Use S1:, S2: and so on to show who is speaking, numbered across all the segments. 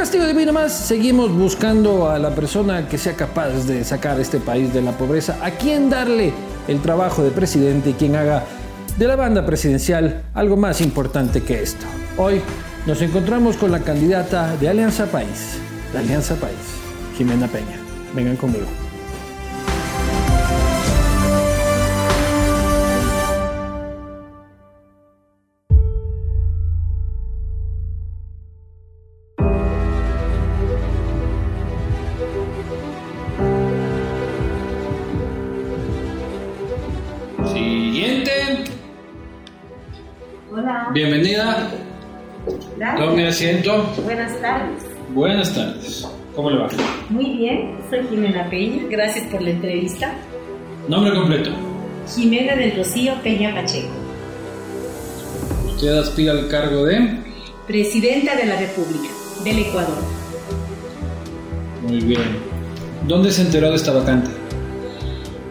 S1: castigo divino más, seguimos buscando a la persona que sea capaz de sacar este país de la pobreza, a quien darle el trabajo de presidente y quien haga de la banda presidencial algo más importante que esto. Hoy nos encontramos con la candidata de Alianza País, la Alianza País, Jimena Peña. Vengan conmigo. Asiento.
S2: Buenas tardes.
S1: Buenas tardes. ¿Cómo le va?
S2: Muy bien, soy Jimena Peña. Gracias por la entrevista.
S1: Nombre completo.
S2: Jimena del Rocío Peña Pacheco,
S1: Usted aspira al cargo de...
S2: Presidenta de la República del Ecuador.
S1: Muy bien. ¿Dónde se enteró de esta vacante?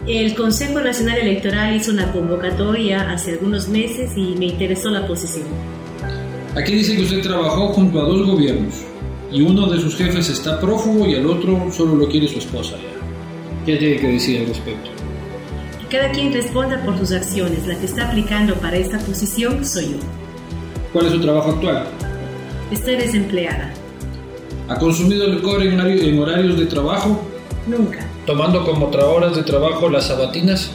S2: El Consejo Nacional Electoral hizo una convocatoria hace algunos meses y me interesó la posición.
S1: Aquí dice que usted trabajó junto a dos gobiernos y uno de sus jefes está prófugo y al otro solo lo quiere su esposa. ¿Qué tiene que decir al respecto?
S2: Cada quien responda por sus acciones. La que está aplicando para esta posición soy yo.
S1: ¿Cuál es su trabajo actual?
S2: Estoy desempleada.
S1: ¿Ha consumido licor en, horario- en horarios de trabajo?
S2: Nunca,
S1: ¿Tomando como horas de trabajo las sabatinas?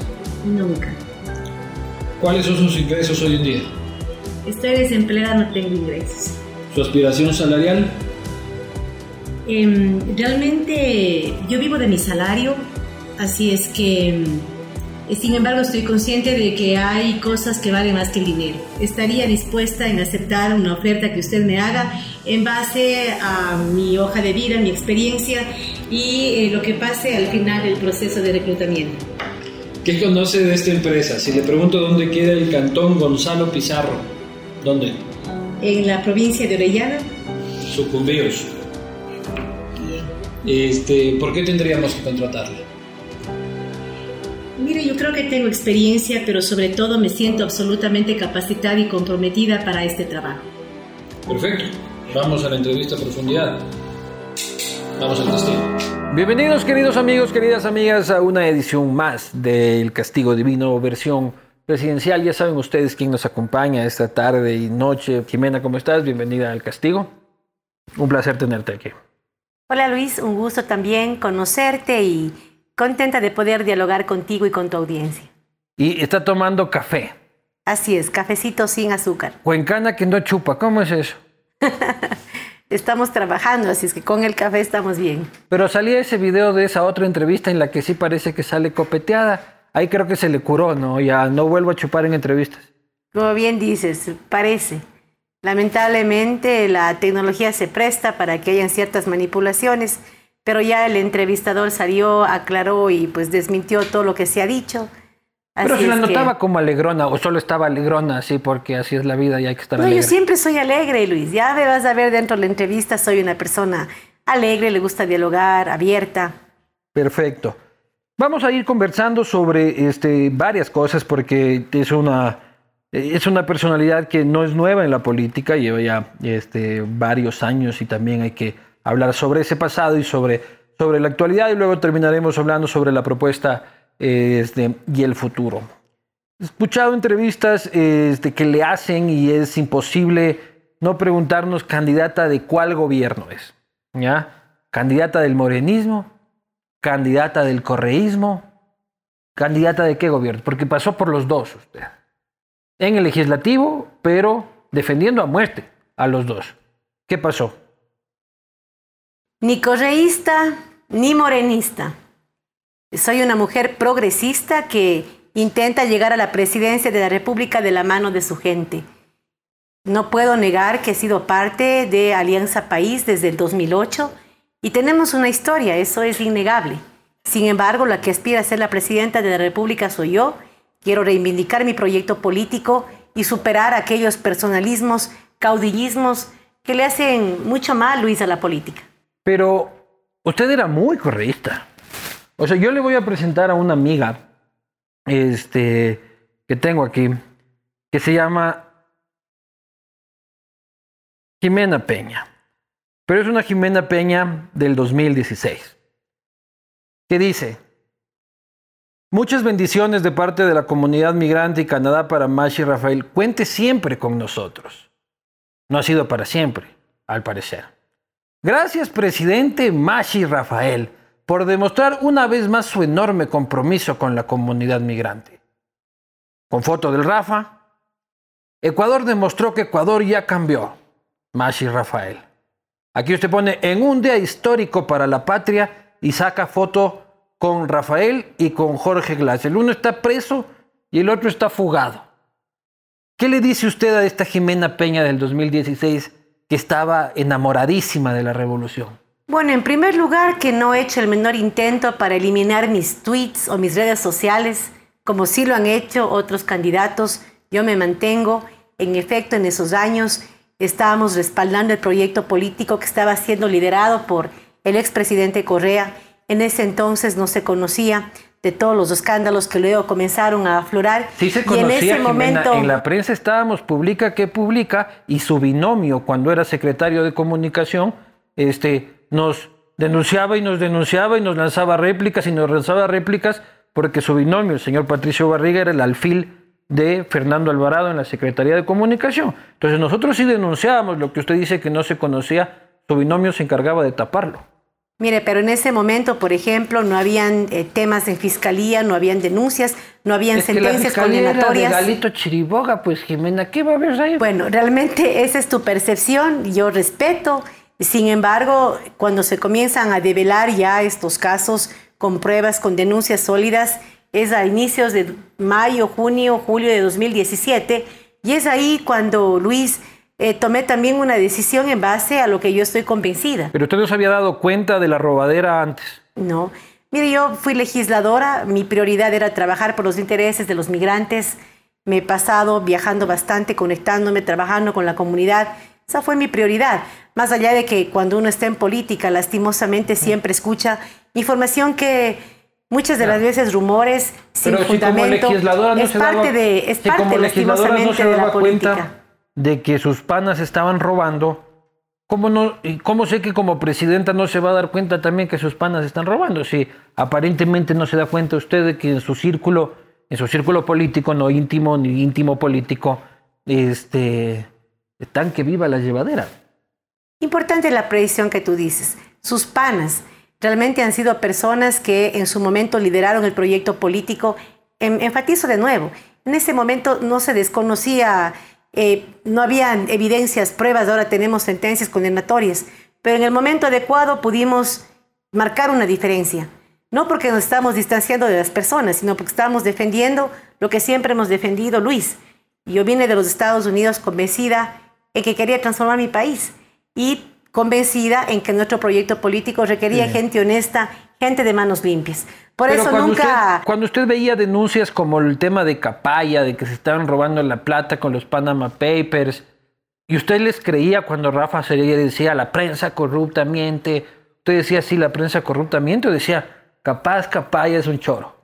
S2: nunca.
S1: ¿Cuáles son sus ingresos hoy en día?
S2: Estoy desempleada, no tengo ingresos.
S1: ¿Su aspiración salarial?
S2: Em, realmente yo vivo de mi salario, así es que, em, sin embargo, estoy consciente de que hay cosas que valen más que el dinero. Estaría dispuesta en aceptar una oferta que usted me haga en base a mi hoja de vida, mi experiencia y eh, lo que pase al final del proceso de reclutamiento.
S1: ¿Qué conoce de esta empresa? Si le pregunto dónde queda el cantón Gonzalo Pizarro, ¿dónde?
S2: En la provincia de Orellana,
S1: Sucumbíos. Este, ¿Por qué tendríamos que contratarle?
S2: mire, yo creo que tengo experiencia, pero sobre todo me siento absolutamente capacitada y comprometida para este trabajo.
S1: Perfecto. Vamos a la entrevista a profundidad. Vamos al testigo. Bienvenidos queridos amigos, queridas amigas a una edición más del Castigo Divino versión presidencial. Ya saben ustedes quién nos acompaña esta tarde y noche. Jimena, ¿cómo estás? Bienvenida al Castigo. Un placer tenerte aquí.
S3: Hola Luis, un gusto también conocerte y contenta de poder dialogar contigo y con tu audiencia.
S1: Y está tomando café.
S3: Así es, cafecito sin azúcar.
S1: Cuencana que no chupa, ¿cómo es eso?
S3: Estamos trabajando, así es que con el café estamos bien.
S1: Pero salía ese video de esa otra entrevista en la que sí parece que sale copeteada. Ahí creo que se le curó, ¿no? Ya no vuelvo a chupar en entrevistas.
S3: Como bien dices, parece. Lamentablemente la tecnología se presta para que hayan ciertas manipulaciones, pero ya el entrevistador salió, aclaró y pues desmintió todo lo que se ha dicho.
S1: Pero
S3: Así
S1: se la
S3: es que-
S1: notaba como alegrona, o solo estaba alegrona, así, porque así es la vida y hay que estar
S3: No,
S1: alegre.
S3: yo siempre soy alegre, Luis. Ya me vas a ver dentro de la entrevista, soy una persona alegre, le gusta dialogar, abierta.
S1: Perfecto. Vamos a ir conversando sobre este, varias cosas porque es una, es una personalidad que no es nueva en la política, lleva ya este, varios años y también hay que hablar sobre ese pasado y sobre, sobre la actualidad y luego terminaremos hablando sobre la propuesta este, y el futuro. He escuchado entrevistas este, que le hacen y es imposible no preguntarnos candidata de cuál gobierno es. ¿Ya? Candidata del morenismo, candidata del correísmo, candidata de qué gobierno, porque pasó por los dos usted. En el legislativo, pero defendiendo a muerte a los dos. ¿Qué pasó?
S3: Ni correísta, ni morenista. Soy una mujer progresista que intenta llegar a la presidencia de la República de la mano de su gente. No puedo negar que he sido parte de Alianza País desde el 2008 y tenemos una historia, eso es innegable. Sin embargo, la que aspira a ser la presidenta de la República soy yo. Quiero reivindicar mi proyecto político y superar aquellos personalismos, caudillismos que le hacen mucho mal, Luis, a la política.
S1: Pero usted era muy correísta. O sea, yo le voy a presentar a una amiga este, que tengo aquí, que se llama Jimena Peña. Pero es una Jimena Peña del 2016, que dice, muchas bendiciones de parte de la comunidad migrante y Canadá para Mashi Rafael, cuente siempre con nosotros. No ha sido para siempre, al parecer. Gracias, presidente Mashi Rafael, por demostrar una vez más su enorme compromiso con la comunidad migrante. Con foto del Rafa, Ecuador demostró que Ecuador ya cambió. Mashi Rafael. Aquí usted pone en un día histórico para la patria y saca foto con Rafael y con Jorge Glass. El uno está preso y el otro está fugado. ¿Qué le dice usted a esta Jimena Peña del 2016 que estaba enamoradísima de la revolución?
S3: Bueno, en primer lugar, que no he hecho el menor intento para eliminar mis tweets o mis redes sociales, como sí lo han hecho otros candidatos. Yo me mantengo. En efecto, en esos años estábamos respaldando el proyecto político que estaba siendo liderado por el expresidente Correa. En ese entonces no se conocía de todos los escándalos que luego comenzaron a aflorar.
S1: Sí se conocía,
S3: y en ese momento
S1: en la prensa estábamos publica que publica y su binomio cuando era secretario de comunicación este nos denunciaba y nos denunciaba y nos lanzaba réplicas y nos lanzaba réplicas porque su binomio, el señor Patricio Barriga, era el alfil de Fernando Alvarado en la Secretaría de Comunicación. Entonces nosotros sí denunciábamos lo que usted dice que no se conocía, su binomio se encargaba de taparlo.
S3: Mire, pero en ese momento, por ejemplo, no habían eh, temas en fiscalía, no habían denuncias, no habían
S1: Es que
S3: sentencias
S1: la fiscalía era
S3: condenatorias.
S1: de Galito Chiriboga, pues Jimena, ¿qué va a haber ahí?
S3: Bueno, realmente esa es tu percepción, yo respeto. Sin embargo, cuando se comienzan a develar ya estos casos con pruebas, con denuncias sólidas, es a inicios de mayo, junio, julio de 2017, y es ahí cuando Luis eh, tomé también una decisión en base a lo que yo estoy convencida.
S1: Pero usted no se había dado cuenta de la robadera antes.
S3: No. Mire, yo fui legisladora, mi prioridad era trabajar por los intereses de los migrantes. Me he pasado viajando bastante, conectándome, trabajando con la comunidad. Esa fue mi prioridad. Más allá de que cuando uno está en política, lastimosamente siempre escucha información que muchas de las veces rumores sin
S1: Pero si como
S3: fundamento.
S1: legisladora no
S3: es
S1: se
S3: parte
S1: daba,
S3: de, es
S1: si
S3: parte
S1: como legisladora no se
S3: de
S1: daba
S3: política.
S1: cuenta de que sus panas estaban robando, ¿cómo, no, ¿cómo sé que como presidenta no se va a dar cuenta también que sus panas están robando? Si aparentemente no se da cuenta usted de que en su círculo, en su círculo político, no íntimo ni íntimo político, este, están que viva la llevadera.
S3: Importante la predicción que tú dices. Sus panas realmente han sido personas que en su momento lideraron el proyecto político. En- enfatizo de nuevo, en ese momento no se desconocía, eh, no habían evidencias, pruebas, ahora tenemos sentencias condenatorias, pero en el momento adecuado pudimos marcar una diferencia. No porque nos estamos distanciando de las personas, sino porque estamos defendiendo lo que siempre hemos defendido, Luis. Yo vine de los Estados Unidos convencida en que quería transformar mi país y convencida en que nuestro proyecto político requería gente honesta, gente de manos limpias. Por
S1: Pero
S3: eso
S1: cuando
S3: nunca...
S1: Usted, cuando usted veía denuncias como el tema de Capaya, de que se estaban robando la plata con los Panama Papers, y usted les creía cuando Rafa Cereya decía la prensa corrupta miente, usted decía sí, la prensa corrupta miente, o decía capaz Capaya es un choro.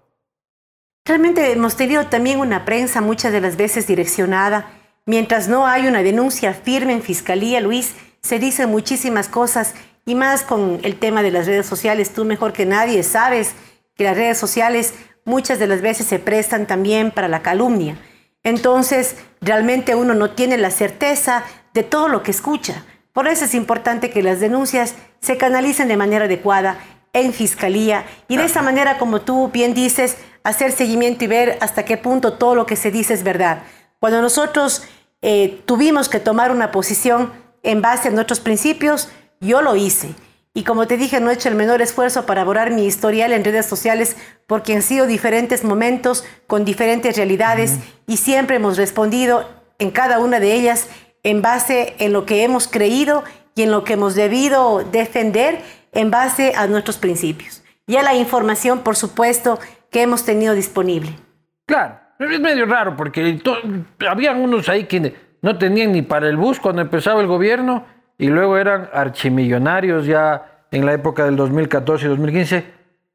S3: Realmente hemos tenido también una prensa muchas de las veces direccionada. Mientras no hay una denuncia firme en fiscalía, Luis, se dicen muchísimas cosas y más con el tema de las redes sociales. Tú mejor que nadie sabes que las redes sociales muchas de las veces se prestan también para la calumnia. Entonces, realmente uno no tiene la certeza de todo lo que escucha. Por eso es importante que las denuncias se canalicen de manera adecuada en fiscalía y de esa manera, como tú bien dices, hacer seguimiento y ver hasta qué punto todo lo que se dice es verdad. Cuando nosotros eh, tuvimos que tomar una posición en base a nuestros principios, yo lo hice. Y como te dije, no he hecho el menor esfuerzo para borrar mi historial en redes sociales porque han sido diferentes momentos con diferentes realidades y siempre hemos respondido en cada una de ellas en base en lo que hemos creído y en lo que hemos debido defender en base a nuestros principios. Y a la información, por supuesto, que hemos tenido disponible.
S1: Claro, es medio raro porque habían unos ahí que no tenían ni para el bus cuando empezaba el gobierno y luego eran archimillonarios ya en la época del 2014 y 2015.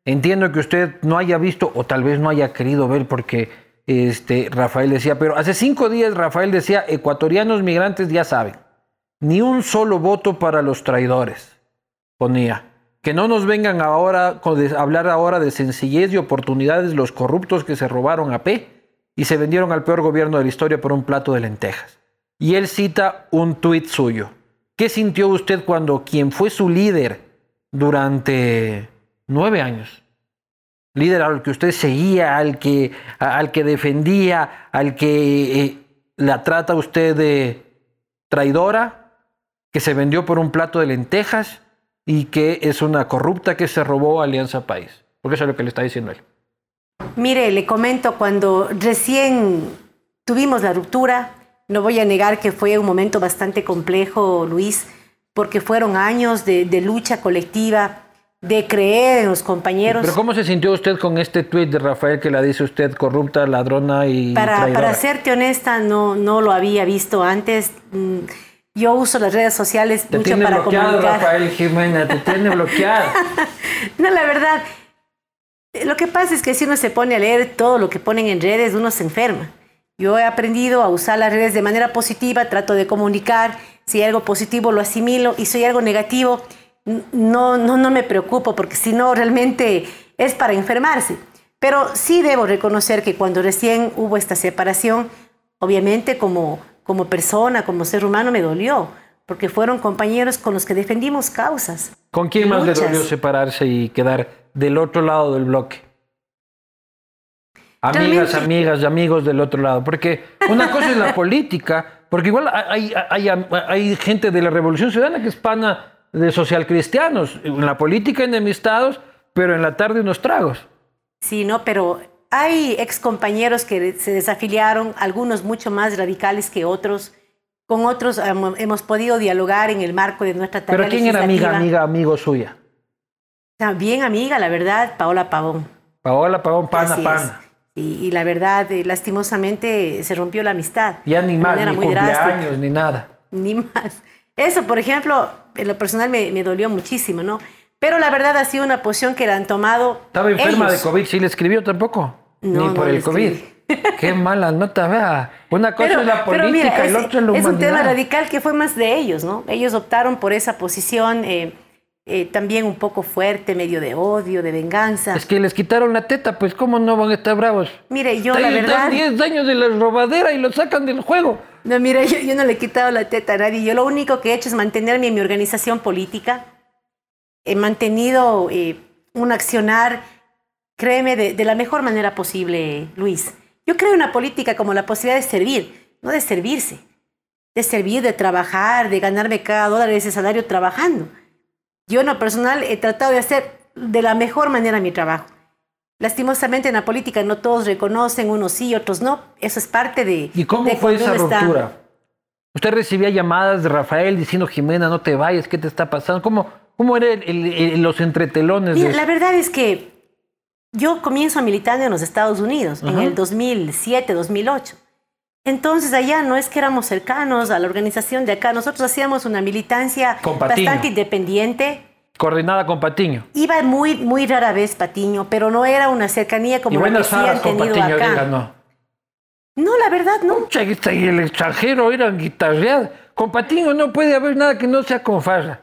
S1: Entiendo que usted no haya visto o tal vez no haya querido ver porque este, Rafael decía, pero hace cinco días Rafael decía, ecuatorianos migrantes ya saben. Ni un solo voto para los traidores, ponía. Que no nos vengan ahora a hablar ahora de sencillez y oportunidades los corruptos que se robaron a P y se vendieron al peor gobierno de la historia por un plato de lentejas. Y él cita un tuit suyo. ¿Qué sintió usted cuando quien fue su líder durante nueve años, líder al que usted seguía, al que, al que defendía, al que eh, la trata usted de traidora, que se vendió por un plato de lentejas y que es una corrupta que se robó Alianza País? Porque eso es lo que le está diciendo él.
S3: Mire, le comento, cuando recién tuvimos la ruptura, no voy a negar que fue un momento bastante complejo, Luis, porque fueron años de, lucha colectiva, de creer en los compañeros.
S1: Pero ¿cómo se sintió usted con este tuit de Rafael que la dice usted corrupta, ladrona y
S3: para,
S1: traidora?
S3: Para serte honesta, no, no lo había visto antes. Mm, yo uso las redes sociales
S1: te
S3: mucho
S1: tiene
S3: para
S1: bloqueado, Rafael Jiménez, te tiene bloqueado.
S3: no, la verdad, lo que pasa es que si uno se pone a leer todo lo que ponen en redes, uno se enferma. Yo he aprendido a usar las redes de manera positiva, trato de comunicar, si hay algo positivo lo asimilo y si hay algo negativo, no, no, no me preocupo porque si no realmente es para enfermarse. Pero sí debo reconocer que cuando recién hubo esta separación, obviamente como, como persona, como ser humano me dolió, porque fueron compañeros con los que defendimos causas.
S1: ¿Con quién más le dolió separarse y quedar del otro lado del bloque? Amigas, amigas y amigos del otro lado. Porque una cosa es la política, porque igual hay, hay, hay, gente de la Revolución Ciudadana que es pana de socialcristianos. En la política enemistados, pero en la tarde unos tragos.
S3: Sí, no, pero hay ex compañeros que se desafiliaron, algunos mucho más radicales que otros. Con otros hemos podido dialogar en el marco de nuestra tarea
S1: ¿Pero quién era amiga, amiga, amigo suya?
S3: Bien amiga, la verdad, Paola Pavón.
S1: Paola Pavón, pana, pana.
S3: Y, la verdad, eh, lastimosamente, se rompió la amistad.
S1: Ya ni más, ni cumpleaños, ni nada.
S3: Ni más. Eso, por ejemplo, en lo personal me, dolió muchísimo, ¿no? Pero la verdad ha sido una posición que la han tomado.
S1: Estaba enferma de COVID, ¿sí le escribió tampoco?
S3: No,
S1: ni por el COVID. Qué mala nota, vea. Una cosa es la política y la otra es la humanidad.
S3: Es un tema radical que fue más de ellos, ¿no? Ellos optaron por esa posición. Eh, eh, también un poco fuerte, medio de odio, de venganza.
S1: Es que les quitaron la teta, pues ¿cómo no van a estar bravos?
S3: Mire, yo la verdad...
S1: 10 años de la robadera y lo sacan del juego.
S3: No, mire, yo, no le he quitado la teta a nadie. Yo lo único que he hecho es mantenerme en mi organización política. He mantenido eh, un accionar, créeme, de, de la mejor manera posible, Luis. Yo creo en una política como la posibilidad de servir, no de servirse. De servir, de trabajar, de ganarme cada dólar de ese salario trabajando. Yo en lo personal he tratado de hacer de la mejor manera mi trabajo. Lastimosamente en la política no todos reconocen, unos sí, otros no. Eso es parte de...
S1: ¿Y cómo fue esa ruptura? ¿Usted recibía llamadas de Rafael diciendo, Jimena, no te vayas, ¿qué te está pasando? ¿Cómo, cómo eran los entretelones?
S3: la verdad es que yo comienzo a militar en los Estados Unidos en el 2007, 2008. Entonces allá no es que éramos cercanos a la organización de acá, nosotros hacíamos una militancia bastante independiente.
S1: Coordinada con Patiño.
S3: Iba muy, muy rara vez Patiño, pero no era una cercanía como la que sí han tenido Patiño, acá. no. no, la verdad no.
S1: Mucha y el extranjero eran guitarreadas. Con Patiño no puede haber nada que no sea con farra.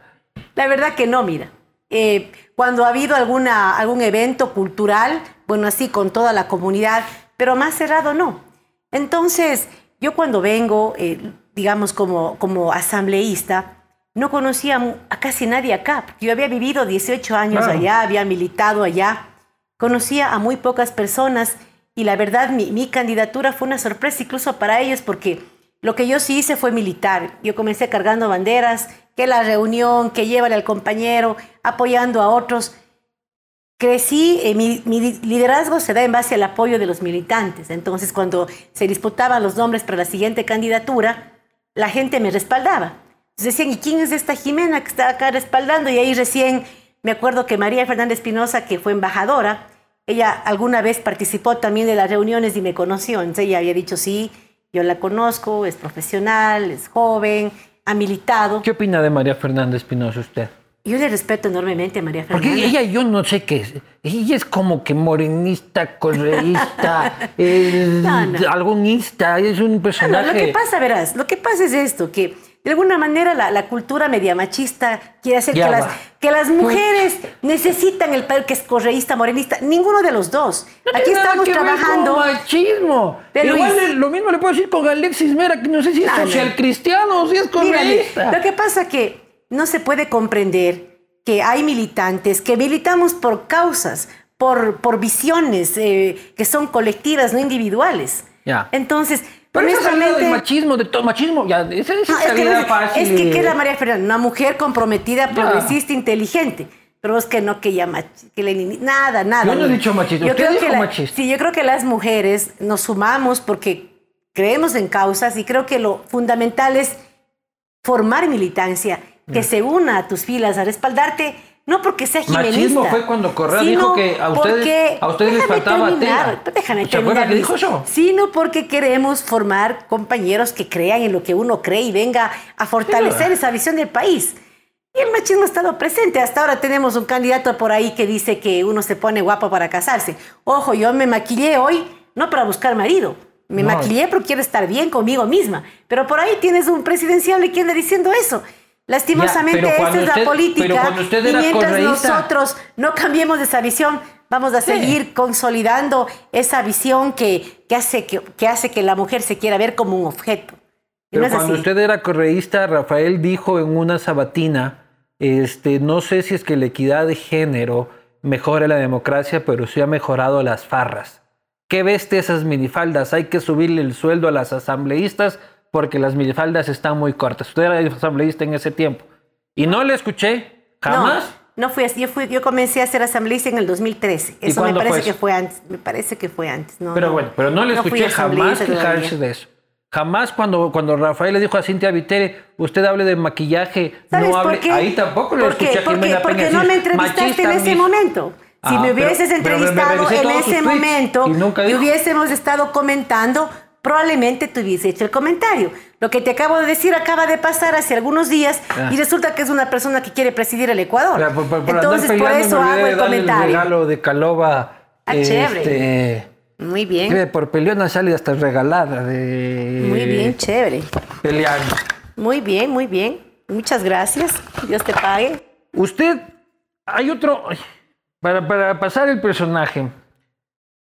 S3: La verdad que no, mira. Eh, cuando ha habido alguna, algún evento cultural, bueno, así con toda la comunidad, pero más cerrado no. Entonces, yo cuando vengo, eh, digamos, como, como asambleísta, no conocía a casi nadie acá. Yo había vivido 18 años allá, había militado allá, conocía a muy pocas personas y la verdad mi, mi, candidatura fue una sorpresa incluso para ellos porque lo que yo sí hice fue militar. Yo comencé cargando banderas, que la reunión, que llévale al compañero, apoyando a otros crecí, eh, mi, liderazgo se da en base al apoyo de los militantes. Entonces, cuando se disputaban los nombres para la siguiente candidatura, la gente me respaldaba. Entonces decían, ¿y quién es esta Jimena que está acá respaldando? Y ahí recién me acuerdo que María Fernández Espinosa, que fue embajadora, ella alguna vez participó también de las reuniones y me conoció. Entonces ella había dicho, sí, yo la conozco, es profesional, es joven, ha militado.
S1: ¿Qué opina de María Fernández Espinosa usted?
S3: Yo le respeto enormemente a María Fernanda.
S1: Porque ella, yo no sé qué es. Ella es como que morenista, correísta, algún es un personaje.
S3: lo que pasa, verás, lo que pasa es esto, que de alguna manera la, la cultura media machista quiere hacer que las, que las mujeres necesitan el padre que es correísta, morenista. Ninguno de los dos.
S1: No
S3: Aquí estamos
S1: que ver
S3: trabajando.
S1: con machismo.
S3: Pero
S1: Igual lo mismo le puedo decir con Alexis Mera, que no sé si es
S3: Dale.
S1: social cristiano o si es
S3: Mírale,
S1: correísta.
S3: lo que pasa que no se puede comprender que hay militantes que militamos por causas, por, por visiones eh, que son colectivas, no individuales.
S1: Ya.
S3: Entonces,
S1: Pero esa salida del machismo, de todo machismo, ya, esa es
S3: No, es que, no es-
S1: fácil.
S3: es que ¿qué es la María Fernanda, una mujer comprometida,
S1: Ya.
S3: progresista, inteligente. Pero es que no que ya que Lenin- nada, nada.
S1: Yo no he dicho machista,
S3: Yo
S1: usted
S3: creo
S1: dijo
S3: que la-
S1: machista.
S3: Sí, yo creo que las mujeres nos sumamos porque creemos en causas y creo que lo fundamental es formar militancia, que se una a tus filas, a respaldarte, no porque sea jimenista.
S1: Machismo fue cuando Correa dijo que a ustedes- a ustedes les faltaba
S3: terminar,
S1: tela.
S3: Déjame
S1: ¿Se acuerda
S3: terminar,
S1: que dijo eso?
S3: Sino porque queremos formar compañeros que crean en lo que uno cree y venga a fortalecer
S1: Sí.
S3: esa visión del país. Y el machismo ha estado presente. Hasta ahora tenemos un candidato por ahí que dice que uno se pone guapo para casarse. Ojo, yo me maquillé hoy no para buscar marido. Me
S1: No.
S3: maquillé porque quiero estar bien conmigo misma. Pero por ahí tienes un presidenciable que anda diciendo eso. Lastimosamente, esa
S1: cuando
S3: es la
S1: usted-
S3: política.
S1: cuando usted
S3: y mientras
S1: correísta-
S3: nosotros no cambiemos de esa visión, vamos a
S1: Sí.
S3: seguir consolidando esa visión que, que hace que, que hace que la mujer se quiera ver como un objeto. Y
S1: Pero
S3: no
S1: cuando
S3: así.
S1: usted era correísta, Rafael dijo en una sabatina, este, no sé si es que la equidad de género mejora la democracia, pero sí ha mejorado las farras. ¿Qué veste esas minifaldas? Hay que subirle el sueldo a las asambleístas porque las minifaldas están muy cortas. Usted era asambleísta en ese tiempo. Y no le escuché jamás.
S3: No, no fui así. Yo, fui, yo comencé a ser asambleísta en el 2013.
S1: ¿Y
S3: Eso me parece
S1: fue
S3: que
S1: eso?
S3: fue antes. Me parece que fue antes. No,
S1: Pero
S3: no.
S1: bueno, pero no le escuché jamás quejarse de eso. Jamás cuando, cuando Rafael le dijo a Cintia Vitere, usted hable de maquillaje,
S3: ¿Sabes
S1: no hable. Ahí tampoco le escuché a Jimena
S3: Porque no me entrevistaste en
S1: "Machista,
S3: ese
S1: mis-".
S3: momento. Si
S1: Ah,
S3: me
S1: pero-
S3: hubieses
S1: pero me
S3: entrevistado
S1: revisé
S3: en
S1: todos sus
S3: ese momento
S1: y nunca
S3: y hubiésemos estado comentando, probablemente te hubiese hecho el comentario. Lo que te acabo de decir acaba de pasar hace algunos días
S1: Ah.
S3: y resulta que es una persona que quiere presidir el Ecuador.
S1: Por- por- por andar
S3: Entonces, por eso hago el comentario.
S1: regalo de Calova.
S3: Ah, chévere.
S1: este,
S3: Muy bien.
S1: por peleona sale hasta regalada de
S3: Muy bien, chévere.
S1: peleando.
S3: Muy bien, muy bien. Muchas gracias. Dios te pague.
S1: Usted, hay otro, para, para pasar el personaje,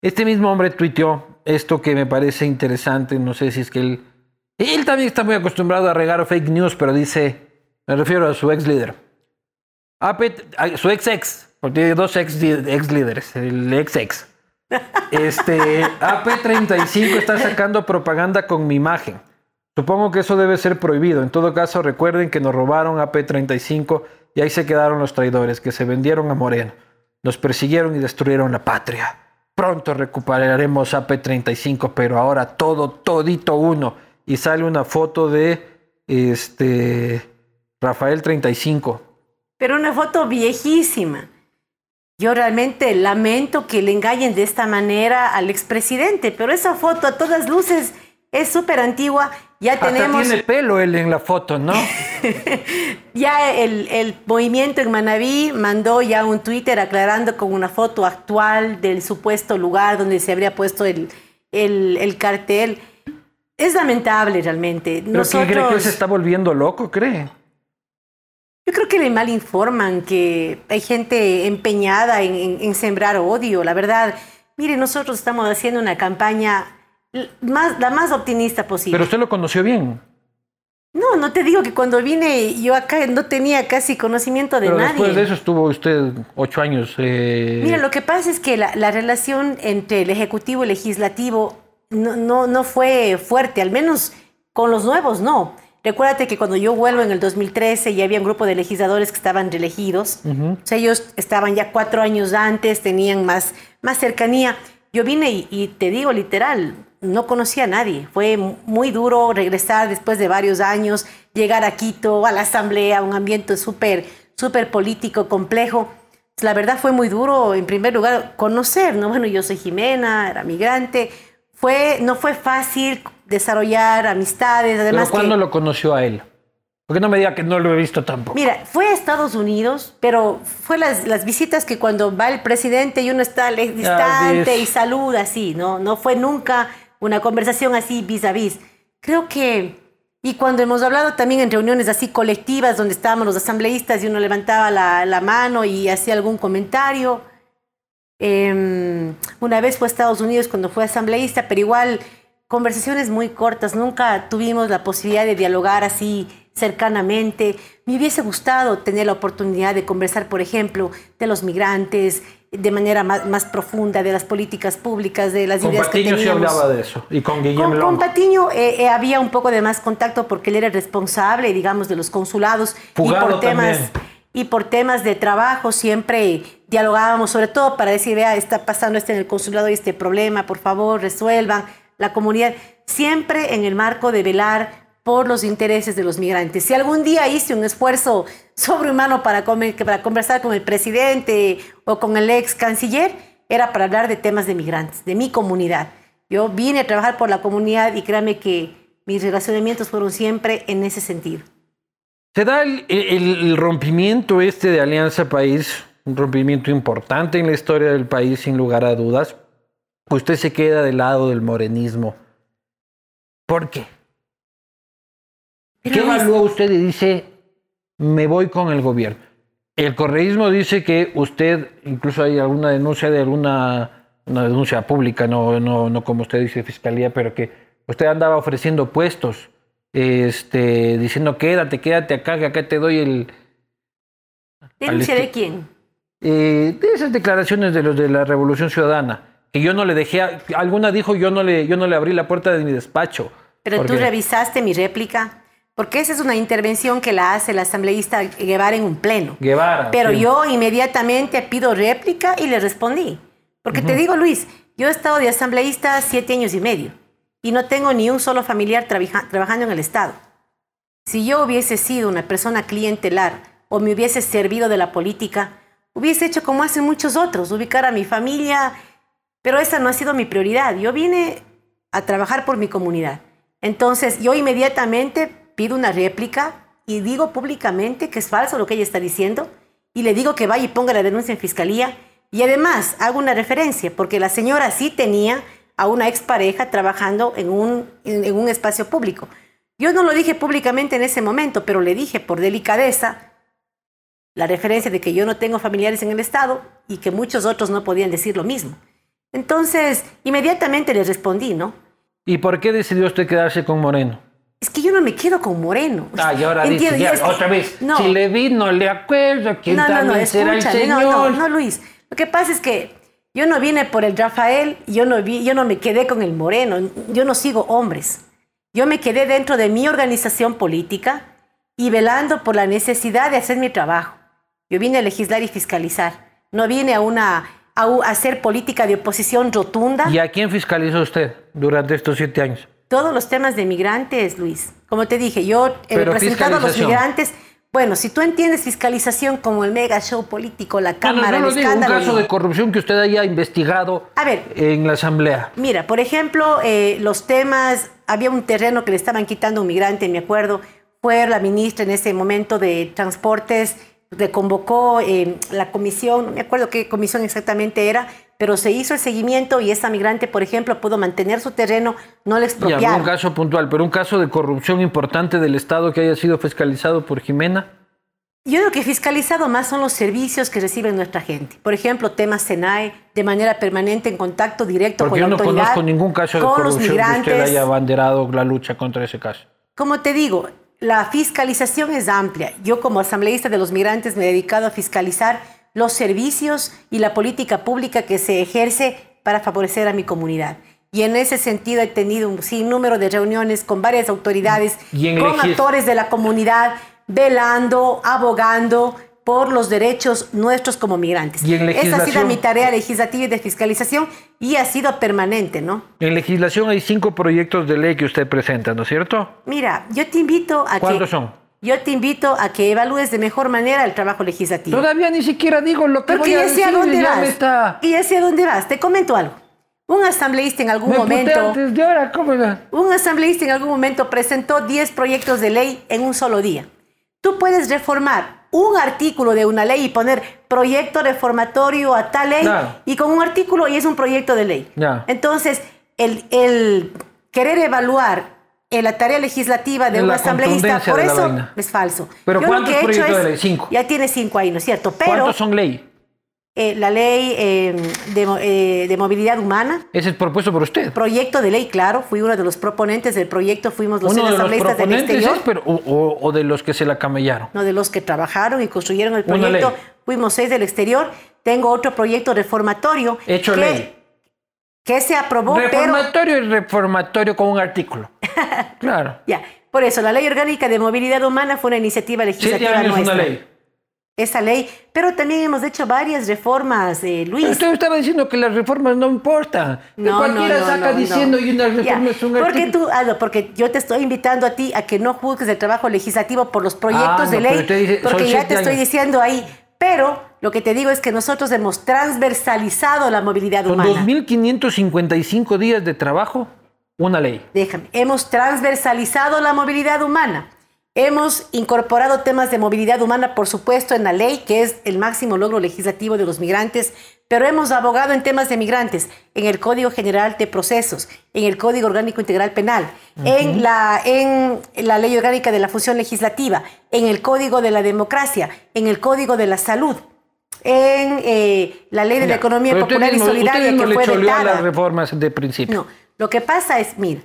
S1: este mismo hombre tuiteó esto que me parece interesante, no sé si es que él, él también está muy acostumbrado a regar fake news, pero dice, me refiero a su ex líder, AP a su ex ex, porque tiene dos ex, ex líderes, el ex ex. Este, AP35 está sacando propaganda con mi imagen. Supongo que eso debe ser prohibido. En todo caso, recuerden que nos robaron AP35 y ahí se quedaron los traidores que se vendieron a Moreno. Nos persiguieron y destruyeron la patria. Pronto recuperaremos AP35, pero ahora todo, todito uno. Y sale una foto de este Rafael 35.
S3: Pero una foto viejísima. Yo realmente lamento que le engañen de esta manera al expresidente, pero esa foto a todas luces es súper antigua. Ya
S1: Hasta
S3: tenemos,
S1: tiene pelo él en la foto, ¿no?
S3: ya el, el movimiento en Manabí mandó ya un Twitter aclarando con una foto actual del supuesto lugar donde se habría puesto el, el, el cartel. Es lamentable realmente.
S1: ¿Pero qué cree que él
S3: Nosotros-
S1: se está volviendo loco, cree?
S3: Yo creo que le mal informan, que hay gente empeñada en, en- en sembrar odio. La verdad, mire, nosotros estamos haciendo una campaña más, la más optimista posible.
S1: Pero usted lo conoció bien.
S3: no, no te digo que cuando vine yo acá no tenía casi conocimiento de
S1: Pero
S3: nadie.
S1: después de eso estuvo usted ocho años. eh,
S3: Mira, lo que pasa es que la, la relación entre el Ejecutivo y el Legislativo no, no, no fue fuerte, al menos con los nuevos no. Recuérdate que cuando yo vuelvo en el 2013 ya había un grupo de legisladores que estaban reelegidos. O sea, ellos estaban ya cuatro años antes, tenían más, más cercanía. Yo vine y, y te digo literal, no conocía a nadie. Fue muy duro regresar después de varios años, llegar a Quito, a la asamblea, un ambiente súper, súper político, complejo. La verdad fue muy duro, en primer lugar, conocer, ¿no? Bueno, yo soy Jimena, era migrante. Fue, no fue fácil desarrollar amistades,
S1: Pero
S3: además
S1: ¿cuándo
S3: que...
S1: lo conoció a él? Porque no me diga que no lo he visto tampoco.
S3: Mira, fue a Estados Unidos, pero fue las, las visitas que cuando va el presidente y uno está distante y saluda así, ¿no? No fue nunca una conversación así vis a vis. Creo que Y cuando hemos hablado también en reuniones así colectivas donde estábamos los asambleístas y uno levantaba la, la mano y hacía algún comentario. Em, una vez fue a Estados Unidos cuando fue asambleísta, pero igual conversaciones muy cortas, nunca tuvimos la posibilidad de dialogar así cercanamente. Me hubiese gustado tener la oportunidad de conversar, por ejemplo, de los migrantes, de manera más, más profunda, de las políticas públicas, de las
S1: con
S3: ideas
S1: Patiño
S3: que teníamos.
S1: hablaba de eso. Y con Guillermo
S3: Con, con Patiño eh, eh, había un poco de más contacto porque él era responsable, digamos, de los consulados
S1: Fugado
S3: y por temas
S1: también.
S3: y por temas de trabajo siempre dialogábamos, sobre todo para decir, vea, está pasando este en el consulado y este problema, por favor, resuelvan la comunidad, siempre en el marco de velar por los intereses de los migrantes. Si algún día hice un esfuerzo sobrehumano para, come- para conversar con el presidente o con el ex canciller, era para hablar de temas de migrantes, de mi comunidad. Yo vine a trabajar por la comunidad y créame que mis relacionamientos fueron siempre en ese sentido.
S1: Se da el, el- el rompimiento este de Alianza País, un rompimiento importante en la historia del país, sin lugar a dudas. Usted se queda del lado del morenismo. ¿Por qué? ¿Qué evalúa usted y dice, me voy con el gobierno? El correísmo dice que usted, incluso hay alguna denuncia de alguna una denuncia pública, no, no, no como usted dice, fiscalía, pero que usted andaba ofreciendo puestos, este, diciendo quédate, quédate acá, que acá te doy el...
S3: ¿Denuncia de
S1: esti-
S3: quién?
S1: eh, de esas declaraciones de los de la Revolución Ciudadana, que yo no le dejé, a- alguna dijo yo no le, yo no le abrí la puerta de mi despacho.
S3: Pero tú revisaste mi réplica, porque esa es una intervención que la hace el asambleísta Guevara en un pleno.
S1: Guevara.
S3: Pero
S1: sí.
S3: yo inmediatamente pido réplica y le respondí. Porque te digo, Luis, yo he estado de asambleísta siete años y medio y no tengo ni un solo familiar trabaja- trabajando en el Estado. Si yo hubiese sido una persona clientelar o me hubiese servido de la política, hubiese hecho como hacen muchos otros, ubicar a mi familia, pero esa no ha sido mi prioridad. Yo vine a trabajar por mi comunidad. Entonces, yo inmediatamente pido una réplica y digo públicamente que es falso lo que ella está diciendo y le digo que vaya y ponga la denuncia en fiscalía y además hago una referencia porque la señora sí tenía a una expareja trabajando en un, en, en un espacio público. Yo no lo dije públicamente en ese momento, pero le dije por delicadeza la referencia de que yo no tengo familiares en el Estado y que muchos otros no podían decir lo mismo. Entonces, inmediatamente le respondí, ¿no?
S1: ¿Y por qué decidió usted quedarse con Moreno?
S3: Es que yo no me quedo con Moreno.
S1: Ah, y ahora dice, ya,
S3: es que-
S1: otra vez,
S3: No,
S1: si le vi, no le acuerdo, quién
S3: no, no, no,
S1: será el
S3: escúchame, no,
S1: señor.
S3: no, no, Luis. Lo que pasa es que yo no vine por el Rafael, yo no, vi, yo no me quedé con el Moreno, yo no sigo hombres. Yo me quedé dentro de mi organización política y velando por la necesidad de hacer mi trabajo. Yo vine a legislar y fiscalizar. No vine a, una, a hacer política de oposición rotunda.
S1: ¿Y a quién fiscalizó usted durante estos siete años?
S3: Todos los temas de migrantes, Luis. Como te dije, yo he
S1: Pero
S3: representado a los migrantes. Bueno, si tú entiendes fiscalización como el mega show político, la
S1: No, no,
S3: cámara,
S1: no lo
S3: el
S1: un
S3: escándalo.
S1: caso
S3: no.
S1: de corrupción que usted haya investigado
S3: A ver.
S1: en la asamblea.
S3: Mira, por ejemplo, eh, los temas, había un terreno que le estaban quitando a un migrante, me acuerdo, fue la ministra en ese momento de Transportes, le convocó eh, la comisión, no me acuerdo qué comisión exactamente era, pero se hizo el seguimiento y esa migrante, por ejemplo, pudo mantener su terreno, no le expropiaron.
S1: un caso puntual, pero un caso de corrupción importante del Estado que haya sido fiscalizado por Jimena.
S3: Yo creo que fiscalizado más son los servicios que recibe nuestra gente. Por ejemplo, temas SENAE, de manera permanente en contacto directo
S1: Porque
S3: con
S1: yo
S3: la
S1: no
S3: autoridad,
S1: conozco ningún caso de corrupción que usted haya abanderado la lucha contra ese caso.
S3: Como te digo, la fiscalización es amplia. Yo como asambleísta de los migrantes me he dedicado a fiscalizar los servicios y la política pública que se ejerce para favorecer a mi comunidad. Y en ese sentido he tenido un sinnúmero de reuniones con varias autoridades,
S1: Y
S3: con
S1: legis-
S3: actores de la comunidad, velando, abogando por los derechos nuestros como migrantes.
S1: Y en
S3: Esa ha sido mi tarea legislativa y de fiscalización y ha sido permanente, ¿no?
S1: En legislación hay cinco proyectos de ley que usted presenta, ¿no es cierto?
S3: Mira, yo te invito a que...
S1: ¿Cuántos son?
S3: Yo te invito a que evalúes de mejor manera el trabajo legislativo.
S1: Todavía ni siquiera digo lo que
S3: Porque
S1: voy a
S3: ya sé a
S1: decir,
S3: dónde
S1: ya
S3: vas.
S1: está...
S3: Y ya sé a dónde vas. Te comento algo. Un asambleísta en algún
S1: Me
S3: momento,
S1: antes de ahora, ¿cómo era?
S3: un asambleísta en algún momento presentó 10 proyectos de ley en un solo día. Tú puedes reformar un artículo de una ley y poner proyecto reformatorio a tal ley y con un artículo y es un proyecto de ley. Entonces, el, el querer evaluar en la tarea legislativa de
S1: En
S3: un asambleísta, por eso es falso.
S1: Pero
S3: Yo lo
S1: ¿cuántos
S3: que he hecho
S1: proyectos de ley? Cinco.
S3: Ya tiene cinco ahí, ¿no es cierto? Pero
S1: ¿Cuántos son ley?
S3: eh, la ley eh, de, eh, de movilidad humana,
S1: Ese es propuesto por usted.
S3: proyecto de ley, claro, fui uno de los proponentes del proyecto, fuimos los
S1: Uno de los
S3: asambleístas del
S1: proponentes
S3: exterior.
S1: es, pero, o, o- o de los que se la camellaron.
S3: no de los que trabajaron y construyeron el proyecto. Fuimos seis del exterior. Tengo otro proyecto reformatorio
S1: Hecho
S3: que,
S1: ley.
S3: que se aprobó, pero
S1: Reformatorio y reformatorio con un artículo. Claro.
S3: ya. Por eso, la ley orgánica de movilidad humana fue una iniciativa legislativa
S1: años
S3: nuestra.
S1: una ley.
S3: Esa ley, pero también hemos hecho varias reformas, eh, Luis.
S1: Pero usted estaba diciendo que las reformas no importan.
S3: No,
S1: cualquiera
S3: no, no,
S1: saca
S3: no,
S1: diciendo
S3: no.
S1: y una reforma es un
S3: porque tú, ah, porque yo te estoy invitando a ti a que no juzgues el trabajo legislativo por los proyectos
S1: Ah,
S3: de ley,
S1: dice,
S3: porque ya te estoy diciendo ahí. Pero lo que te digo es que nosotros hemos transversalizado la movilidad
S1: Con
S3: humana.
S1: 2.555 días de trabajo, una ley.
S3: Déjame, hemos transversalizado la movilidad humana. Hemos incorporado temas de movilidad humana, por supuesto, en la ley, que es el máximo logro legislativo de los migrantes, pero hemos abogado en temas de migrantes, en el Código General de Procesos, en el Código Orgánico Integral Penal, en, la, en la Ley Orgánica de la Función Legislativa, en el Código de la Democracia, en el Código de la Salud, en eh, la Ley de la Economía Popular
S1: mismo-
S3: y Solidaria, que fue vetada.
S1: las reformas de principio.
S3: No, lo que pasa es, mira,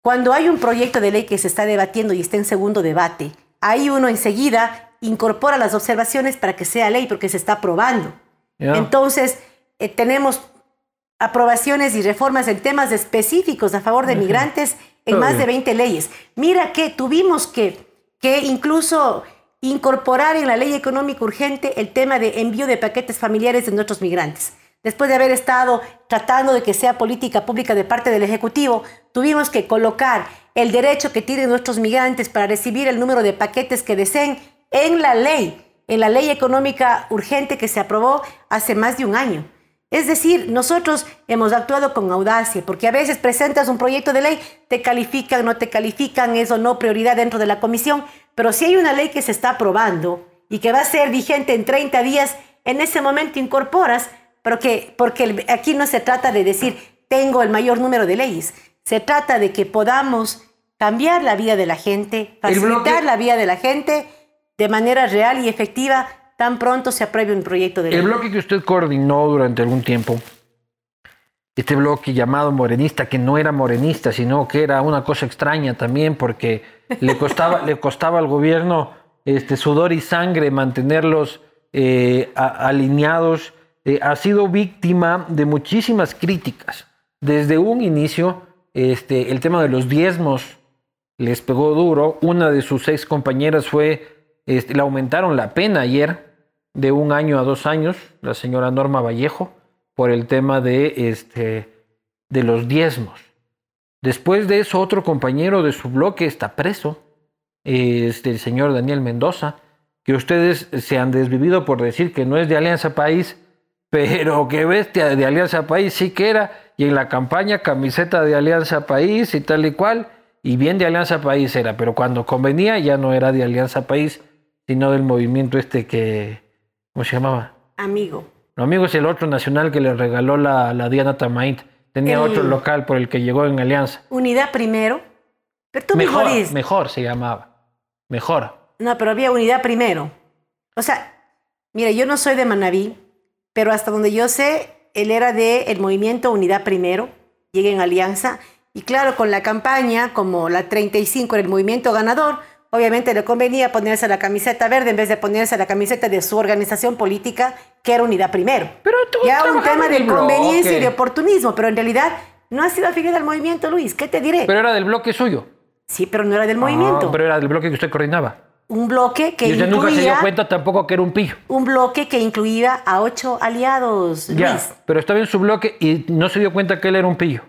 S3: cuando hay un proyecto de ley que se está debatiendo y está en segundo debate, ahí uno enseguida incorpora las observaciones para que sea ley porque se está aprobando. Entonces, eh, tenemos aprobaciones y reformas en temas específicos a favor de migrantes en más de 20 leyes. Mira que tuvimos que, que incluso incorporar en la ley económica urgente el tema de envío de paquetes familiares de nuestros migrantes. Después de haber estado tratando de que sea política pública de parte del Ejecutivo, tuvimos que colocar el derecho que tienen nuestros migrantes para recibir el número de paquetes que deseen en la ley, en la ley económica urgente que se aprobó hace más de un año. Es decir, nosotros hemos actuado con audacia, porque a veces presentas un proyecto de ley, te califican, no te califican, es o no prioridad dentro de la comisión, pero si hay una ley que se está aprobando y que va a ser vigente en 30 días, en ese momento incorporas, porque el- aquí no se trata de decir, tengo el mayor número de leyes, se trata de que podamos cambiar la vida de la gente, facilitar la vida de la gente de manera real y efectiva tan pronto se apruebe un proyecto de ley.
S1: El bloque que usted coordinó durante algún tiempo, este bloque llamado morenista, que no era morenista, sino que era una cosa extraña también, porque le costaba, le costaba al gobierno este, sudor y sangre mantenerlos eh, a- alineados, eh, ha sido víctima de muchísimas críticas. Desde un inicio, este, el tema de los diezmos les pegó duro. Una de sus seis compañeras fue, este, le aumentaron la pena ayer de un año a dos años, la señora Norma Vallejo, por el tema de, este, de los diezmos. Después de eso, otro compañero de su bloque está preso, este, el señor Daniel Mendoza, que ustedes se han desvivido por decir que no es de Alianza País, pero que bestia de Alianza País sí que era, y en la campaña camiseta de Alianza País y tal y cual, y bien de Alianza País era, pero cuando convenía ya no era de Alianza País, sino del movimiento este que, ¿cómo se llamaba?
S3: Amigo.
S1: No, amigo es el otro nacional que le regaló la, la Diana Tamaint. Tenía
S3: El-
S1: otro local por el que llegó en Alianza.
S3: Unidad primero. Pero tú
S1: Mejor, mejor se llamaba. Mejor.
S3: No, pero había unidad primero. O sea, mira, yo no soy de Manabí, pero hasta donde yo sé, él era del el movimiento Unidad Primero, llegué en alianza, y claro, con la campaña, como la 35 era el movimiento ganador, obviamente le convenía ponerse la camiseta verde en vez de ponerse la camiseta de su organización política, que era Unidad Primero.
S1: Pero tú
S3: ya un tema de conveniencia y de oportunismo, pero en realidad no ha sido afiliado al movimiento, Luis. ¿Qué te diré?
S1: Pero era del bloque suyo.
S3: sí, pero no era del movimiento.
S1: Ah, pero era del bloque que usted coordinaba.
S3: Un bloque que
S1: Y usted
S3: incluía...
S1: nunca se dio cuenta tampoco que era un pillo.
S3: un bloque que incluía a ocho aliados,
S1: Ya,
S3: Luis.
S1: pero estaba en su bloque y no se dio cuenta que él era un pillo.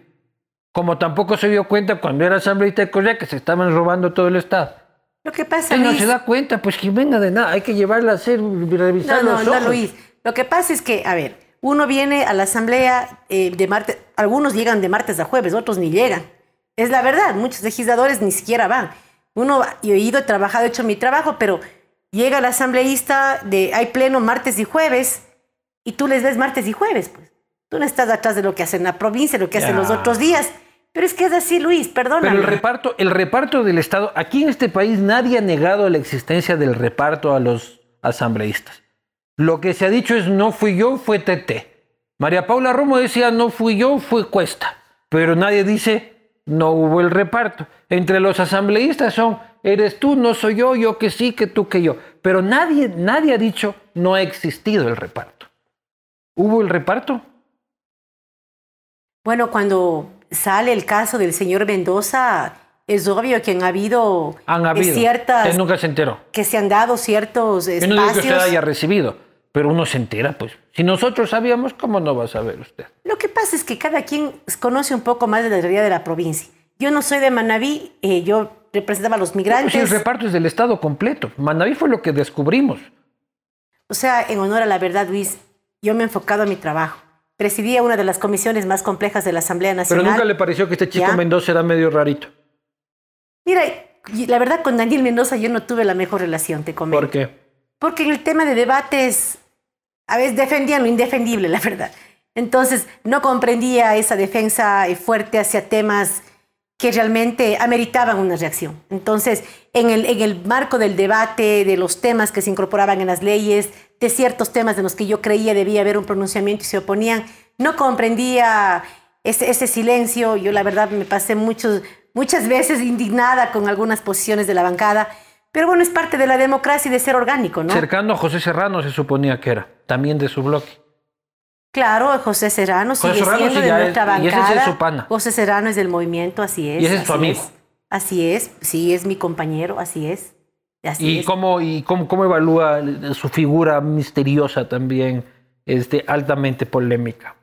S1: Como tampoco se dio cuenta cuando era asambleísta de Correa que se estaban robando todo el Estado.
S3: Lo que pasa,
S1: Él no
S3: Luis...
S1: se da cuenta, pues que venga de nada, hay que llevarla a hacer, revisar
S3: No, no,
S1: los
S3: no,
S1: ojos.
S3: Luis. Lo que pasa es que, a ver, uno viene a la asamblea eh, de martes, algunos llegan de martes a jueves, otros ni llegan. Es la verdad, muchos legisladores ni siquiera van. Uno, yo he ido, he trabajado, he hecho mi trabajo, pero llega el asambleísta, de, hay pleno martes y jueves, y tú les ves martes y jueves, pues. Tú no estás atrás de lo que hacen en la provincia, lo que hacen los otros días. Pero es que es así, Luis, perdóname.
S1: Pero el reparto, el reparto del Estado, aquí en este país nadie ha negado la existencia del reparto a los asambleístas. Lo que se ha dicho es no fui yo, fue TT. María Paula Romo decía no fui yo, fue Cuesta. Pero nadie dice no hubo el reparto. Entre los asambleístas son eres tú, no soy yo, yo que sí, que tú que yo. Pero nadie, nadie ha dicho no ha existido el reparto. ¿Hubo el reparto?
S3: Bueno, cuando sale el caso del señor Mendoza, es obvio que han habido,
S1: Han habido.
S3: ciertas...
S1: Él nunca se enteró.
S3: que se han dado ciertos
S1: Yo no digo que usted
S3: espacios.
S1: haya recibido, pero uno se entera, pues. Si nosotros sabíamos, ¿cómo no va a saber usted?
S3: Lo que pasa es que cada quien conoce un poco más de la realidad de la provincia. Yo no soy de Manabí, eh, yo representaba a los
S1: Pues
S3: migrantes.
S1: el reparto es del Estado completo. Manaví fue lo que descubrimos.
S3: O sea, en honor a la verdad, Luis, yo me he enfocado a mi trabajo. Presidía una de las comisiones más complejas de la Asamblea
S1: Pero
S3: Nacional.
S1: nunca le pareció que este chico
S3: Ya.
S1: Mendoza era medio rarito.
S3: Mira, la verdad con Daniel Mendoza yo no tuve la mejor relación, te comento.
S1: ¿Por qué?
S3: Porque en el tema de debates, a veces defendían lo indefendible, la verdad. Entonces, no comprendía esa defensa eh, fuerte hacia temas que realmente ameritaban una reacción. Entonces, en el, en el marco del debate, de los temas que se incorporaban en las leyes, de ciertos temas de los que yo creía debía haber un pronunciamiento y se oponían, no comprendía ese, silencio. Yo, la verdad, me pasé muchos, muchas veces indignada con algunas posiciones de la bancada. Pero bueno, es parte de la democracia y de ser orgánico, ¿no?
S1: Cercano a José Serrano se suponía que era, también de su bloque.
S3: Claro, José Serrano
S1: José
S3: sigue
S1: Serrano
S3: siendo de nuestra
S1: es- y ese es
S3: bancada.
S1: su pana.
S3: José Serrano es del movimiento, así es.
S1: Y ese es su amigo.
S3: Así es, sí, es mi compañero, así es. Así
S1: ¿Y
S3: es.
S1: cómo, y cómo, cómo evalúa su figura misteriosa también, este, altamente polémica?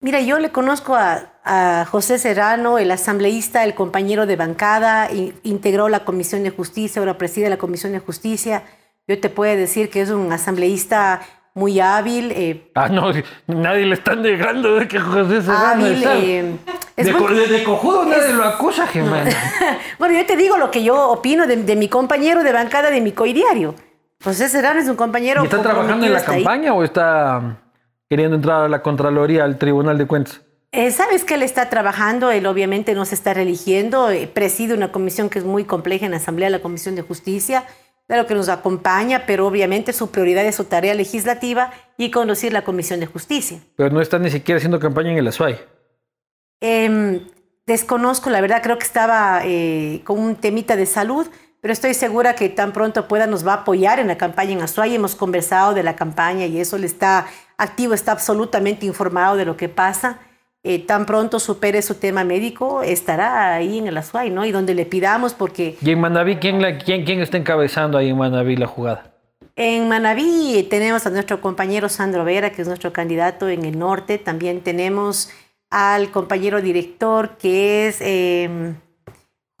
S3: Mira, yo le conozco a, a José Serrano, el asambleísta, el compañero de bancada, integró la Comisión de Justicia, ahora preside la Comisión de Justicia. Yo te puedo decir que es un asambleísta muy hábil, eh,
S1: Ah, no, nadie le está negando de que José Serrano
S3: hábil. eh, es
S1: de,
S3: muy-
S1: de- de cojudo nadie lo acusa, Jimena.
S3: bueno, yo te digo lo que yo opino de, de mi compañero de bancada de mi coidiario. José Serrano es un compañero.
S1: ¿Y está trabajando en la
S3: ahí.
S1: campaña o está um, queriendo entrar a la Contraloría, al Tribunal de Cuentas?
S3: Eh, Sabes que él está trabajando, él obviamente no se está religiendo, eh, preside una comisión que es muy compleja en la Asamblea, la Comisión de Justicia, claro que nos acompaña, pero obviamente su prioridad es su tarea legislativa y conducir la Comisión de Justicia.
S1: Pero no está ni siquiera haciendo campaña en el Azuay.
S3: Em, desconozco, la verdad, creo que estaba eh, con un temita de salud, pero estoy segura que tan pronto pueda nos va a apoyar en la campaña en Azuay. Hemos conversado de la campaña y eso le está activo, está absolutamente informado de lo que pasa. Eh, tan pronto supere su tema médico, estará ahí en el Azuay, ¿no? Y donde le pidamos, porque
S1: ¿Y en Manaví quién, la- quién, quién está encabezando ahí en Manaví la jugada?
S3: en Manabí tenemos a nuestro compañero Sandro Vera, que es nuestro candidato en el norte. También tenemos al compañero director, que es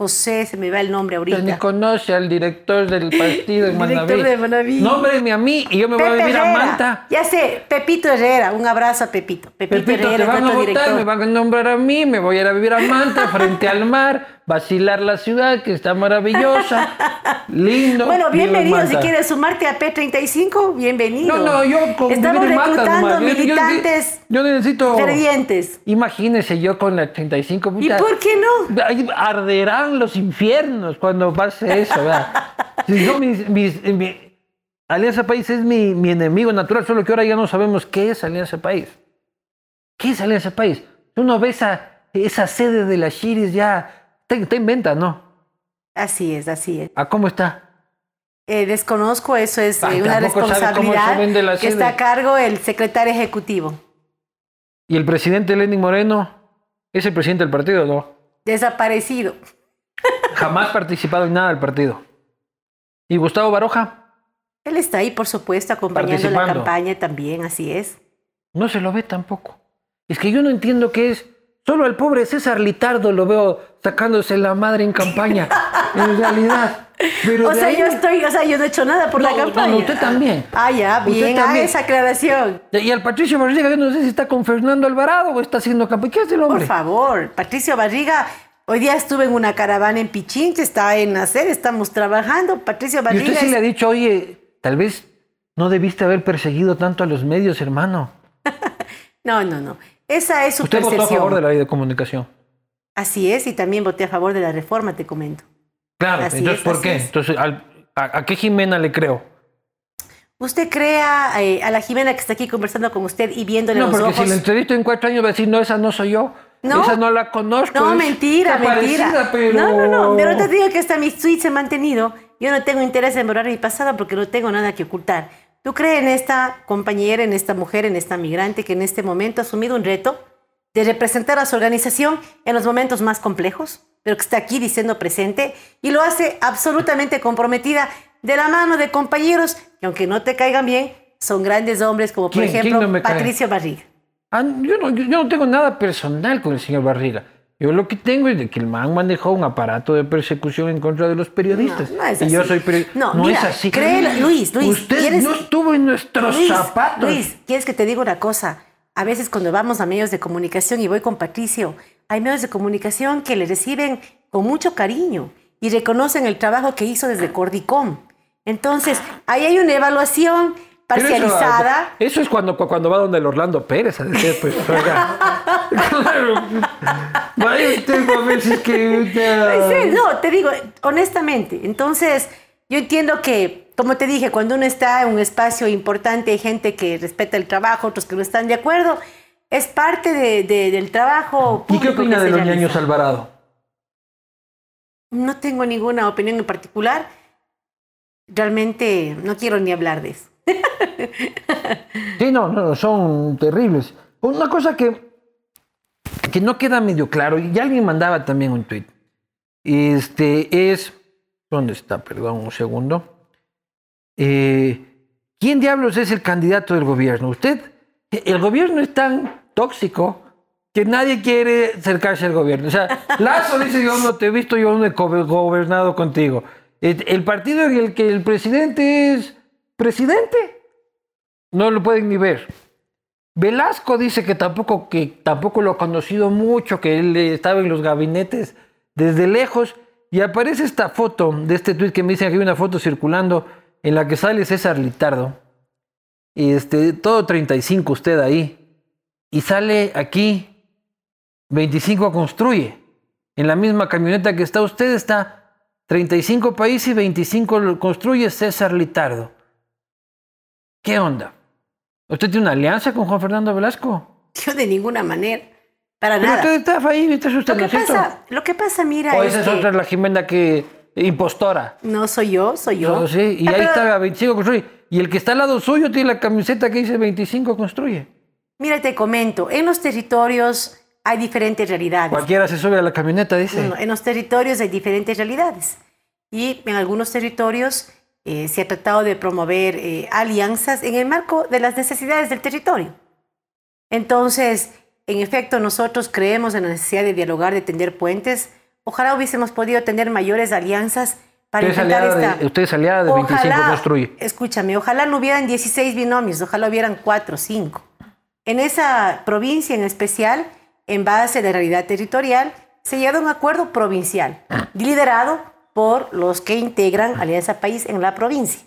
S3: em, José, se me va el nombre ahorita.
S1: Ni conoce al director del partido en
S3: Director
S1: Manaví.
S3: de Manaví.
S1: Nómbreme a mí y yo me voy a
S3: Pepe
S1: vivir a
S3: Herrera.
S1: Manta.
S3: Ya sé, Pepito Herrera. Un abrazo a Pepito. Pepito,
S1: Pepito,
S3: Herrera
S1: te van a votar,
S3: director.
S1: me van a nombrar a mí, me voy a ir a vivir a Manta, frente al mar, vacilar la ciudad que está maravillosa, lindo.
S3: Bueno, bienvenido. Si quieres sumarte a P35, bienvenido.
S1: No, no, yo con
S3: Estamos reclutando
S1: nomás. Yo- yo-
S3: militantes
S1: Yo, necesito.
S3: fervientes.
S1: Imagínese yo con la 35
S3: ¿Y
S1: puta,
S3: por qué no?
S1: Arderán los infiernos cuando pase eso, ¿verdad? Si yo, mis- mis- mi- Alianza País es mi, mi enemigo natural, solo que ahora ya no sabemos qué es Alianza País. ¿Qué es Alianza País? Uno ve esa, esa sede de las Chiris ya, te, te inventa, ¿no?
S3: Así es, así es.
S1: ¿A cómo está?
S3: Eh, desconozco, eso es eh,
S1: Ay,
S3: una responsabilidad que
S1: sede.
S3: está a cargo el secretario ejecutivo.
S1: ¿Y el presidente Lenin Moreno es el presidente del partido, no?
S3: Desaparecido.
S1: Jamás participado en nada del partido. ¿Y Gustavo Baroja?
S3: Él está ahí, por supuesto, acompañando la campaña también, así es.
S1: No se lo ve tampoco. Es que yo no entiendo qué es. Solo al pobre César Litardo lo veo sacándose la madre en campaña. en realidad. Pero
S3: O sea,
S1: ahí-
S3: yo estoy, o sea, yo no he hecho nada por
S1: No,
S3: la campaña.
S1: no, usted también.
S3: Ah, ya, bien, ah, esa aclaración.
S1: Y al Patricio Barriga, yo no sé si está con Fernando Alvarado o está haciendo campaña. ¿Qué hace el
S3: Por
S1: hombre?
S3: favor, Patricio Barriga, hoy día estuve en una caravana en Pichinche, está en Nacer, estamos trabajando. Patricio
S1: Y
S3: Barriga
S1: usted sí
S3: es-
S1: le ha dicho, oye, tal vez no debiste haber perseguido tanto a los medios, hermano.
S3: No, no, no. Esa es su
S1: Usted votó a
S3: percepción.
S1: favor de la ley de comunicación.
S3: Así es, y también voté a favor de la reforma, te comento.
S1: Claro,
S3: Así
S1: entonces,
S3: es,
S1: ¿por qué?
S3: es.
S1: Entonces, a, a qué Jimena le creo?
S3: Usted crea eh, a la Jimena que está aquí conversando con usted y viéndole
S1: No,
S3: los
S1: porque
S3: ojos.
S1: si la entrevisto en cuatro años va a decir, no, esa no soy yo.
S3: No.
S1: Esa no la conozco.
S3: No, mentira, mentira.
S1: parecida, pero...
S3: No, no, no. Pero te digo que hasta mis tweets se han mantenido. Yo no tengo interés en borrar mi pasado porque no tengo nada que ocultar. ¿Tú crees en esta compañera, en esta mujer, en esta migrante que en este momento ha asumido un reto de representar a su organización en los momentos más complejos? Pero que está aquí diciendo presente y lo hace absolutamente comprometida de la mano de compañeros que aunque no te caigan bien, son grandes hombres como por
S1: ¿Quién? ¿Quién
S3: ejemplo
S1: no me cae?
S3: Patricio Barriga.
S1: Ah, yo, no, yo, yo no tengo nada personal con el señor Barriga. Yo lo que tengo es de que el man manejó un aparato de persecución en contra de los periodistas.
S3: No, no es
S1: y yo
S3: así.
S1: soy periodista.
S3: No,
S1: No,
S3: mira,
S1: es así.
S3: créelo, Luis, Luis,
S1: Usted
S3: ¿quieres-
S1: no estuvo en nuestros
S3: Luis,
S1: zapatos.
S3: Luis, ¿quieres que te diga una cosa? A veces cuando vamos a medios de comunicación y voy con Patricio, hay medios de comunicación que le reciben con mucho cariño y reconocen el trabajo que hizo desde Cordicom. Entonces, ahí hay una evaluación
S1: Eso-
S3: parcializada.
S1: Eso, es cuando, cuando va donde el Orlando Pérez a decir, pues, oiga. claro. Vaya usted a ver si es que. ya-
S3: no, te digo, honestamente. Entonces, yo entiendo que, como te dije, cuando uno está en un espacio importante, hay gente que respeta el trabajo, otros que no están de acuerdo. Es parte de- de- del trabajo.
S1: ¿Y qué opina de los ñaños Alvarado?
S3: No tengo ninguna opinión en particular. Realmente no quiero ni hablar de eso.
S1: Sí, no, no, son terribles. Una cosa que, que no queda medio claro, y alguien mandaba también un tweet, este, es, ¿dónde está? Perdón, un segundo. Eh, ¿Quién diablos es el candidato del gobierno? Usted, el gobierno es tan tóxico que nadie quiere acercarse al gobierno. O sea, Lazo dice, yo no te he visto, yo no he go- gobernado contigo. El partido en el que el presidente es presidente, no lo pueden ni ver. Velasco dice que tampoco, que tampoco lo ha conocido mucho, que él estaba en los gabinetes desde lejos. Y aparece esta foto de este tuit que me dicen que hay una foto circulando en la que sale César Litardo. Y este, todo 35 usted ahí. Y sale aquí 25 construye. En la misma camioneta que está usted está 35 países y 25 lo construye César Litardo. ¿Qué onda? ¿Usted tiene una alianza con Juan Fernando Velasco?
S3: Yo de ninguna manera. Para
S1: Pero
S3: nada.
S1: usted está ahí, ¿viste usted,
S3: Lo
S1: ¿no
S3: que
S1: es
S3: pasa, lo que pasa, mira,
S1: O
S3: es
S1: esa es
S3: que
S1: otra, la Jimena que impostora.
S3: no soy yo, soy yo.
S1: No, sí, y
S3: Ah,
S1: ahí
S3: pero
S1: está 25 construye. Y el que está al lado suyo tiene la camiseta que dice 25 construye.
S3: Mira, te comento, en los territorios hay diferentes realidades.
S1: Cualquiera se sube a la camioneta, dice.
S3: No, En los territorios hay diferentes realidades. Y en algunos territorios eh, se ha tratado de promover eh, alianzas en el marco de las necesidades del territorio. Entonces, en efecto, nosotros creemos en la necesidad de dialogar, de tender puentes. Ojalá hubiésemos podido tener mayores alianzas para
S1: Usted es
S3: enfrentar
S1: aliada
S3: esta...
S1: de, usted es aliada de 25
S3: Ojalá,
S1: construye.
S3: escúchame, ojalá no hubieran 16 binomios, ojalá hubieran 4 o 5. En esa provincia en especial, en base de la realidad territorial, se llegó a un acuerdo provincial, liderado por los que integran Alianza País en la provincia.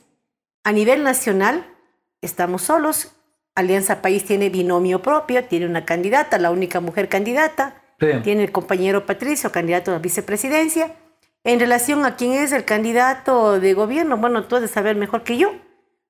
S3: A nivel nacional, estamos solos. Alianza País tiene binomio propio, tiene una candidata, la única mujer candidata.
S1: Sí.
S3: Tiene el compañero Patricio, candidato a la vicepresidencia. En relación a quién es el candidato de gobierno, bueno, tú has de saber mejor que yo.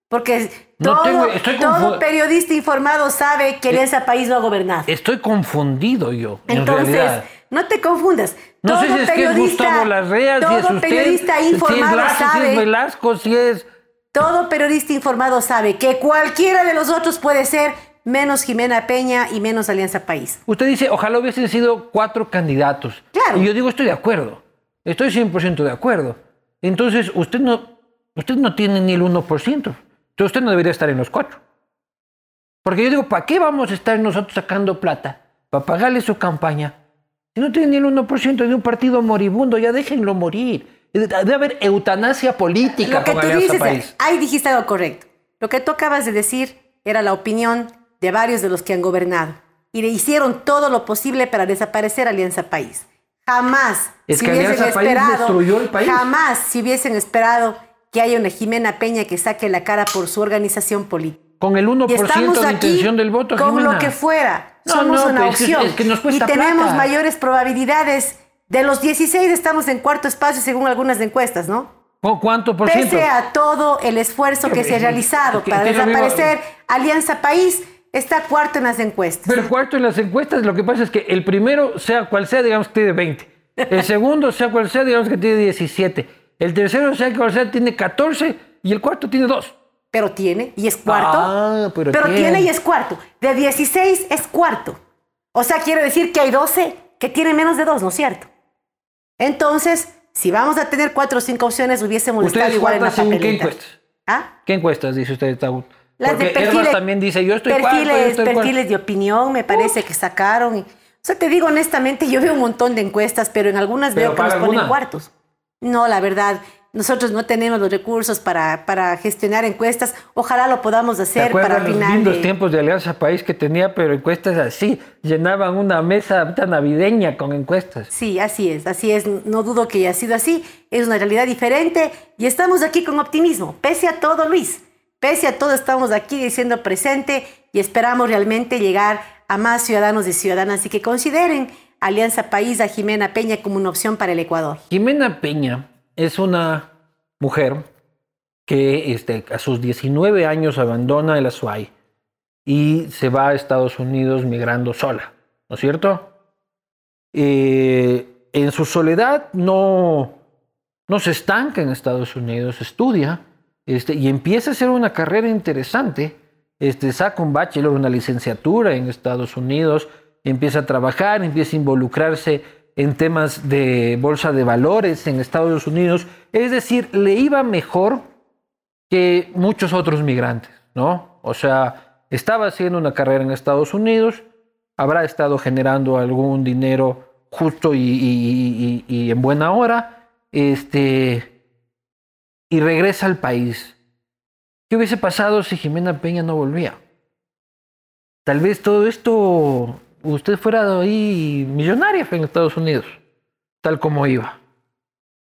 S3: Porque
S1: No
S3: todo,
S1: tengo- estoy
S3: todo periodista informado sabe que Alianza País no ha gobernado.
S1: Estoy confundido yo, en
S3: Entonces,
S1: realidad.
S3: No te confundas.
S1: No
S3: todo
S1: sé si es que es
S3: periodista,
S1: Gustavo Larrea, si es
S3: todo
S1: usted,
S3: periodista
S1: si es
S3: informado
S1: Lazo, si es
S3: sabe,
S1: Velasco, si es...
S3: todo periodista informado sabe que cualquiera de los otros puede ser menos Jimena Peña y menos Alianza País.
S1: Usted dice, ojalá hubiesen sido cuatro candidatos.
S3: Claro.
S1: Y yo digo, estoy de acuerdo. Estoy 100% de acuerdo. Entonces, usted no, usted no tiene ni el 1%. Entonces, usted no debería estar en los cuatro. Porque yo digo, ¿para qué vamos a estar nosotros sacando plata? Para pagarle su campaña. Si no tiene ni el 1% de un partido moribundo, ya déjenlo morir. Debe haber eutanasia política
S3: Lo que tú dices,
S1: País.
S3: ahí dijiste algo correcto. Lo que tú acabas de decir era la opinión de varios de los que han gobernado y le hicieron todo lo posible para desaparecer Alianza País. Jamás
S1: Es
S3: si
S1: que
S3: hubiesen
S1: Alianza País
S3: esperado,
S1: destruyó el país.
S3: jamás si hubiesen esperado que haya una Jimena Peña que saque la cara por su organización política.
S1: Con el 1%
S3: Y estamos
S1: de intención del voto,
S3: con
S1: Jimena.
S3: lo que fuera.
S1: No,
S3: somos
S1: no,
S3: una
S1: pues,
S3: opción.
S1: es que nos cuesta
S3: y tenemos
S1: plata.
S3: mayores probabilidades. De los 16 estamos en cuarto espacio según algunas encuestas, ¿no?
S1: ¿Cu- ¿Cuánto por ciento?
S3: Pese a todo el esfuerzo que se ha realizado para desaparecer Alianza País, está cuarto en las encuestas.
S1: Pero cuarto en las encuestas, lo que pasa es que el primero, sea cual sea, digamos que tiene 20. El segundo, sea cual sea, digamos que tiene 17. El tercero, sea cual sea, tiene 14. Y el cuarto tiene 2.
S3: Pero tiene y es cuarto.
S1: Ah, pero
S3: tiene.
S1: tiene.
S3: y es cuarto. De 16 es cuarto. O sea, quiere decir que hay 12 que tienen menos de 2, ¿no es cierto? Entonces, si vamos a tener cuatro o cinco opciones, hubiésemos estado
S1: ¿Ustedes
S3: igual en la
S1: qué encuestas?
S3: ¿Ah?
S1: ¿Qué encuestas dice usted, Taúd?
S3: Las
S1: Porque
S3: de perfiles,
S1: también dice, yo estoy cuarto, yo
S3: perfiles,
S1: estoy cuarto.
S3: perfiles de opinión, me parece que sacaron. y- O sea, te digo honestamente, yo veo un montón de encuestas, pero en algunas
S1: ¿Pero
S3: veo que nos
S1: paga
S3: ponen
S1: alguna?
S3: cuartos. No, la verdad, nosotros no tenemos los recursos para, para gestionar encuestas. Ojalá lo podamos
S1: ¿Se
S3: hacer para
S1: los
S3: final
S1: lindos
S3: de-
S1: tiempos de Alianza País que tenía, pero encuestas así? Llenaban una mesa navideña con encuestas.
S3: Sí, así es, así es. No dudo que haya sido así. Es una realidad diferente y estamos aquí con optimismo. Pese a todo, Luis, pese a todo, estamos aquí diciendo presente y esperamos realmente llegar a más ciudadanos y ciudadanas y que consideren Alianza País a Jimena Peña como una opción para el Ecuador.
S1: Jimena Peña es una mujer que este, a sus 19 años abandona el Azuay y se va a Estados Unidos migrando sola, ¿no es cierto? Eh, en su soledad no, no se estanca en Estados Unidos, estudia este, y empieza a hacer una carrera interesante. Este, saca un bachelor, una licenciatura en Estados Unidos, empieza a trabajar, empieza a involucrarse en temas de bolsa de valores en Estados Unidos. Es decir, le iba mejor que muchos otros migrantes, ¿no? O sea, estaba haciendo una carrera en Estados Unidos, habrá estado generando algún dinero justo y, en buena hora, este, y regresa al país. ¿Qué hubiese pasado si Jimena Peña no volvía? Tal vez todo esto usted fuera ahí millonaria en Estados Unidos, tal como iba.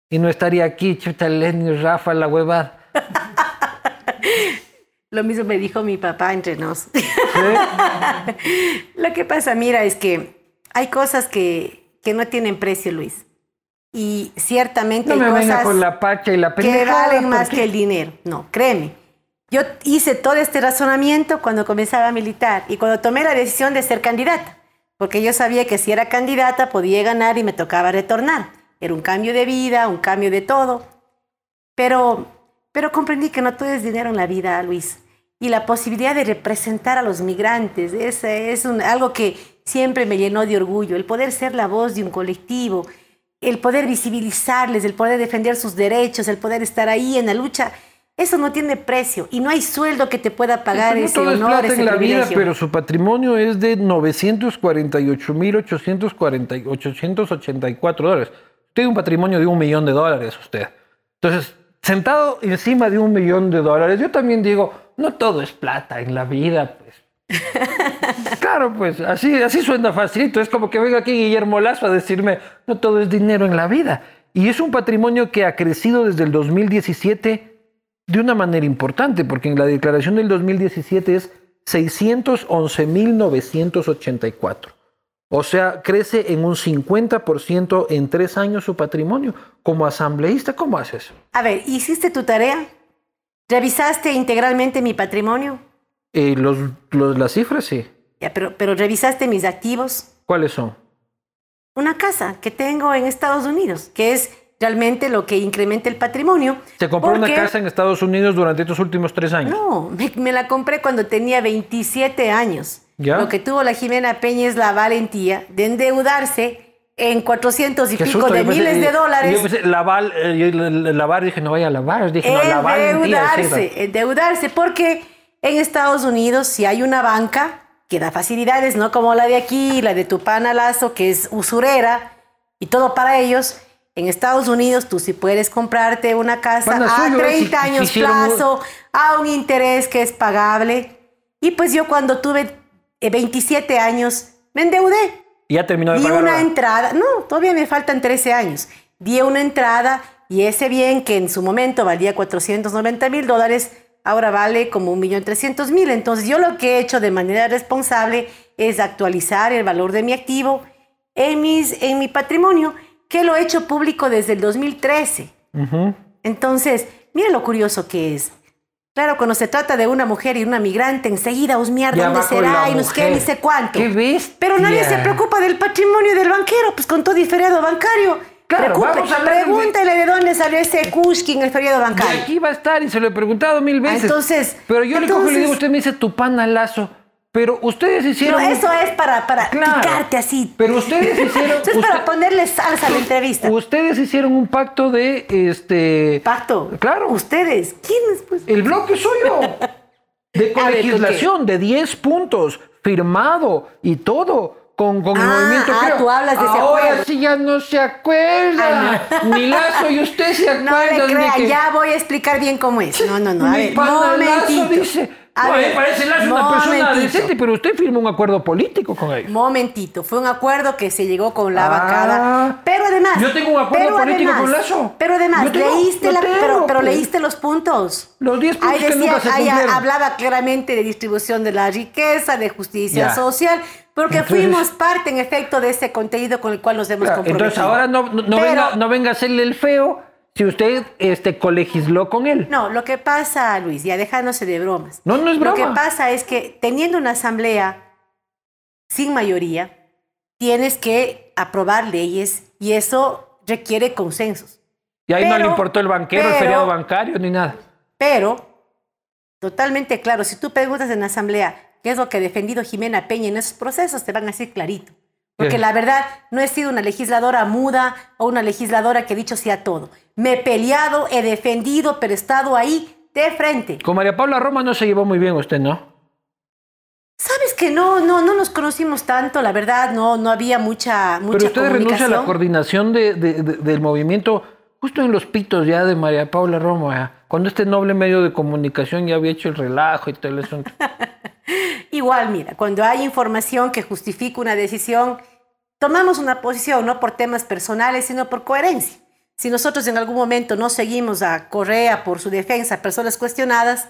S1: Y no estaría aquí, chuta Lenny, Rafa, la huevada.
S3: Lo mismo me dijo mi papá entre nos. Lo que pasa, mira, es que hay cosas que, que no tienen precio, Luis. Y ciertamente
S1: No
S3: hay
S1: me venga
S3: cosas
S1: con la pacha y la
S3: que valen más que el dinero. No, créeme. Yo hice todo este razonamiento cuando comenzaba a militar y cuando tomé la decisión de ser candidata, porque yo sabía que si era candidata podía ganar y me tocaba retornar. Era un cambio de vida, un cambio de todo. Pero, pero comprendí que no todo es dinero en la vida, Luis. Y la posibilidad de representar a los migrantes es, es algo que siempre me llenó de orgullo. El poder ser la voz de un colectivo, el poder visibilizarles, el poder defender sus derechos, el poder estar ahí en la lucha. Eso no tiene precio y no hay sueldo que te pueda pagar
S1: No
S3: ese honor,
S1: plata
S3: ese
S1: en la vida, pero su patrimonio es de 948.884 dólares. Tiene un patrimonio de un millón de dólares usted. Entonces, sentado encima de un millón de dólares, yo también digo, no todo es plata en la vida, pues. claro, pues, así, así suena facilito. Es como que venga aquí Guillermo Lazo a decirme, no todo es dinero en la vida. Y es un patrimonio que ha crecido desde el 2017 de una manera importante, porque en la declaración del 2017 es 611.984. O sea, crece en un 50% en tres años su patrimonio. Como asambleísta, ¿cómo haces?
S3: A ver, ¿hiciste tu tarea? ¿Revisaste integralmente mi patrimonio?
S1: Eh, los, los- las cifras, sí.
S3: Ya, pero, pero ¿revisaste mis activos?
S1: ¿Cuáles son?
S3: Una casa que tengo en Estados Unidos, que es realmente lo que incrementa el patrimonio.
S1: ¿Se compró una
S3: porque-
S1: casa en Estados Unidos durante estos últimos tres años?
S3: No, me, me la compré cuando tenía 27 años.
S1: ¿Ya?
S3: Lo que tuvo la Jimena Peña es la valentía de endeudarse en 400 y
S1: Qué
S3: pico
S1: susto,
S3: de
S1: pensé-
S3: miles de dólares.
S1: Yo pensé, lavar, eh, lavar, dije, no vaya a lavar. Dije, no, la valentía. sí,
S3: endeudarse, endeudarse, porque en Estados Unidos si hay una banca que da facilidades, no como la de aquí, la de tu pana Lazo, que es usurera y todo para ellos. En Estados Unidos tú sí puedes comprarte una casa
S1: Pana
S3: a
S1: suyo,
S3: 30
S1: si- si
S3: años plazo, a un interés que es pagable. Y pues yo cuando tuve eh, 27 años me endeudé.
S1: Ya terminó de
S3: Di
S1: pagar.
S3: una entrada, no, todavía me faltan 13 años. Di una entrada y ese bien que en su momento valía 490 mil dólares, ahora vale como 1.300.000. Entonces yo lo que he hecho de manera responsable es actualizar el valor de mi activo en, mis, en mi patrimonio, que lo he hecho público desde el 2013. Entonces, mira lo curioso que es. Claro, cuando se trata de una mujer y una migrante, enseguida husmear dónde será y no sé qué, ni sé cuánto.
S1: ¡Qué bestia!
S3: Pero nadie se preocupa del patrimonio del banquero, pues con todo y feriado bancario.
S1: Claro, vamos a hablar de-
S3: pregúntele de dónde salió ese Kushkin, el feriado
S1: Y
S3: bancario.
S1: aquí va a estar y se lo he preguntado mil veces.
S3: entonces-
S1: Pero yo le cojo y le digo,
S3: entonces-
S1: usted me dice tu pana lazo. Pero ustedes
S3: Pero
S1: hicieron.
S3: eso es para, para
S1: Claro.
S3: picarte así.
S1: Pero ustedes hicieron.
S3: Eso es para ponerle salsa a la entrevista.
S1: Ustedes hicieron un pacto de este.
S3: Pacto.
S1: Claro.
S3: Ustedes. ¿Quiénes? Pues?
S1: El bloque suyo. De
S3: A ver, ¿con
S1: legislación de 10 puntos, firmado y todo. Con, con el
S3: Ah,
S1: movimiento
S3: ah,
S1: creo.
S3: tú hablas de ese
S1: Ahora sí ya no se acuerda. Ni Lazo y usted se
S3: No
S1: acuerdan
S3: le crea,
S1: de que.
S3: ya voy a explicar bien cómo es. No, no, no. A ver, momentito.
S1: dice.
S3: A
S1: "Oye,
S3: ver,
S1: parece Lazo una persona decente, pero usted firmó un acuerdo político con ellos.
S3: Momentito, fue un acuerdo que se llegó con la
S1: Ah.
S3: bancada. Pero además.
S1: Yo tengo un acuerdo político
S3: además-
S1: con Lazo.
S3: Pero además,
S1: tengo,
S3: leíste la,
S1: tengo,
S3: pero, pero leíste los puntos.
S1: Los 10 puntos
S3: Ahí
S1: que
S3: decía,
S1: nunca se
S3: ahí hablaba claramente de distribución de la riqueza, de justicia
S1: Ya.
S3: social, porque
S1: Entonces-
S3: fuimos parte, en efecto, de ese contenido con el cual nos hemos
S1: Claro,
S3: comprometido.
S1: entonces ahora no, no, no
S3: Pero-
S1: venga, no venga a hacerle el feo si usted este, colegisló con él.
S3: No, lo que pasa, Luis, ya dejándose de bromas.
S1: No, no es
S3: Lo
S1: broma.
S3: que pasa es que teniendo una asamblea sin mayoría, tienes que aprobar leyes y eso requiere consensos.
S1: y ahí no le importó el banquero, el feriado bancario, ni nada.
S3: Pero, totalmente claro, si tú preguntas en la asamblea qué es lo que ha defendido Jimena Peña en esos procesos, te van a decir clarito. Porque la verdad, no he sido una legisladora muda o una legisladora que ha dicho sí a todo. Me he peleado, he defendido, pero he estado ahí de frente.
S1: Con María Paula Roma no se llevó muy bien usted, ¿no?
S3: Sabes que no, no, no nos conocimos tanto, la verdad, no, no había mucha, mucha
S1: Pero usted renuncia a la coordinación de- de- de- del movimiento justo en los pitos ya de María Paula Roma, ya, cuando este noble medio de comunicación ya había hecho el relajo y todo el asunto.
S3: Igual, mira, cuando hay información que justifica una decisión, tomamos una posición, no por temas personales, sino por coherencia. Si nosotros en algún momento no seguimos a Correa por su defensa personas cuestionadas,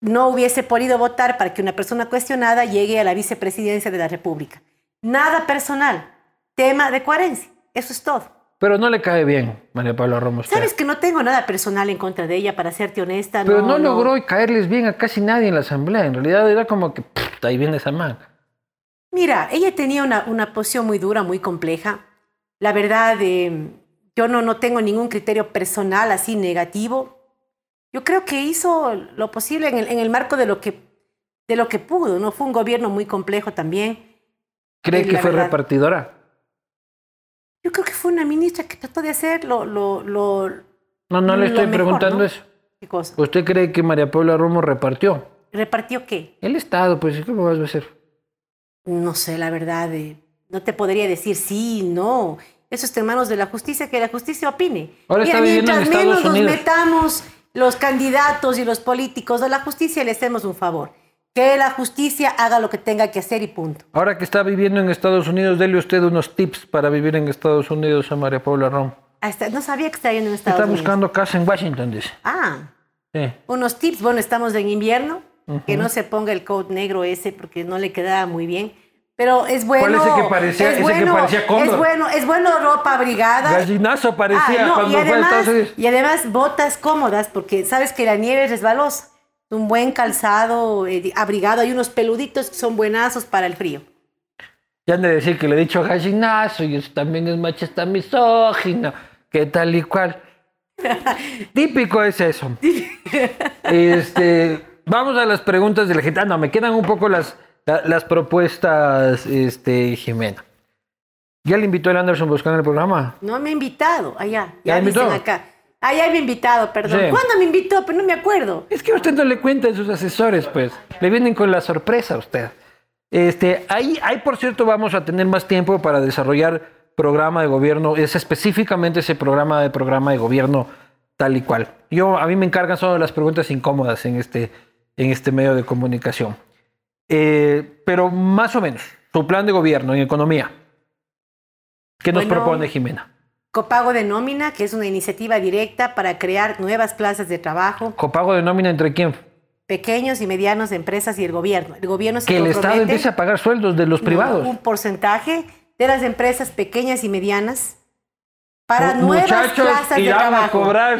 S3: no hubiese podido votar para que una persona cuestionada llegue a la vicepresidencia de la República. Nada personal, tema de coherencia, eso es todo.
S1: Pero no le cae bien María Paula usted.
S3: Sabes que no tengo nada personal en contra de ella, para serte honesta.
S1: Pero no, logró caerles bien a casi nadie en la asamblea. En realidad era como que "Pff, ahí viene esa man.
S3: Mira, ella tenía una, una posición muy dura, muy compleja. La verdad, eh, yo no, no tengo ningún criterio personal así negativo. Yo creo que hizo lo posible en el, en el marco de lo, que, de lo que pudo. ¿no? Fue un gobierno muy complejo también.
S1: ¿Cree que fue
S3: verdad.
S1: repartidora?
S3: Fue una ministra que trató de hacer lo... lo, lo
S1: No, no le estoy
S3: mejor,
S1: preguntando
S3: ¿no?
S1: eso.
S3: ¿Qué cosa?
S1: ¿Usted cree que María Paula Romo repartió?
S3: ¿Repartió qué?
S1: El Estado, pues, ¿cómo vas a hacer?
S3: No sé, la verdad. eh, no te podría decir sí, no. Eso está en manos de la justicia, que la justicia opine.
S1: Ahora está
S3: Mira,
S1: en
S3: mientras
S1: Estados
S3: menos
S1: Unidos.
S3: nos metamos los candidatos y los políticos de la justicia, le hacemos un favor. Que la justicia haga lo que tenga que hacer y punto.
S1: Ahora que está viviendo en Estados Unidos, dele usted unos tips para vivir en Estados Unidos a María Paula Romo.
S3: Hasta, no sabía que estaba yendo en Estados
S1: Está
S3: Unidos.
S1: buscando casa en Washington, dice.
S3: Ah,
S1: Sí.
S3: unos tips. Bueno, estamos en invierno. Que no se ponga el coat negro ese porque no le quedaba muy bien. Pero es bueno.
S1: ¿Cuál ese que parecía-
S3: es
S1: ese que
S3: bueno,
S1: parecía cóndor?
S3: Es bueno, es bueno ropa abrigada.
S1: Gallinazo parecía
S3: Ah, no,
S1: cuando
S3: y
S1: fue a
S3: además,
S1: Estados Unidos.
S3: y además botas cómodas, porque sabes que la nieve es resbalosa. Un buen calzado, eh, abrigado. Hay unos peluditos que son buenazos para el frío.
S1: Ya han de decir que le he dicho gallinazo y eso también es machista misógino, que tal y cual. Típico es eso. Este, vamos a las preguntas de la gente. Ah, no, me quedan un poco las, la- las propuestas, este, Jimena. ¿Ya le invitó el Anderson Buscán al programa?
S3: No me ha invitado. Allá,
S1: ¿Ya
S3: ya
S1: invitó?
S3: dicen acá. Allá me ha invitado, perdón.
S1: Sí.
S3: ¿Cuándo me invitó? Pero no me acuerdo.
S1: Es que a usted no le cuenta a sus asesores, pues. Le vienen con la sorpresa a usted. Este, ahí, ahí, por cierto, vamos a tener más tiempo para desarrollar programa de gobierno. Es específicamente ese programa de programa de gobierno tal y cual. Yo, a mí me encargan solo las preguntas incómodas en este, en este medio de comunicación. Eh, pero más o menos, su plan de gobierno en economía. ¿Qué nos
S3: Bueno,
S1: propone Jimena?
S3: Copago de nómina, que es una iniciativa directa para crear nuevas plazas de trabajo.
S1: ¿Copago de nómina entre quién?
S3: pequeños y medianos empresas y el gobierno. El gobierno se
S1: que el Estado empiece a pagar sueldos de los privados.
S3: Un porcentaje de las empresas pequeñas y medianas para nuevas plazas de trabajo.
S1: a cobrar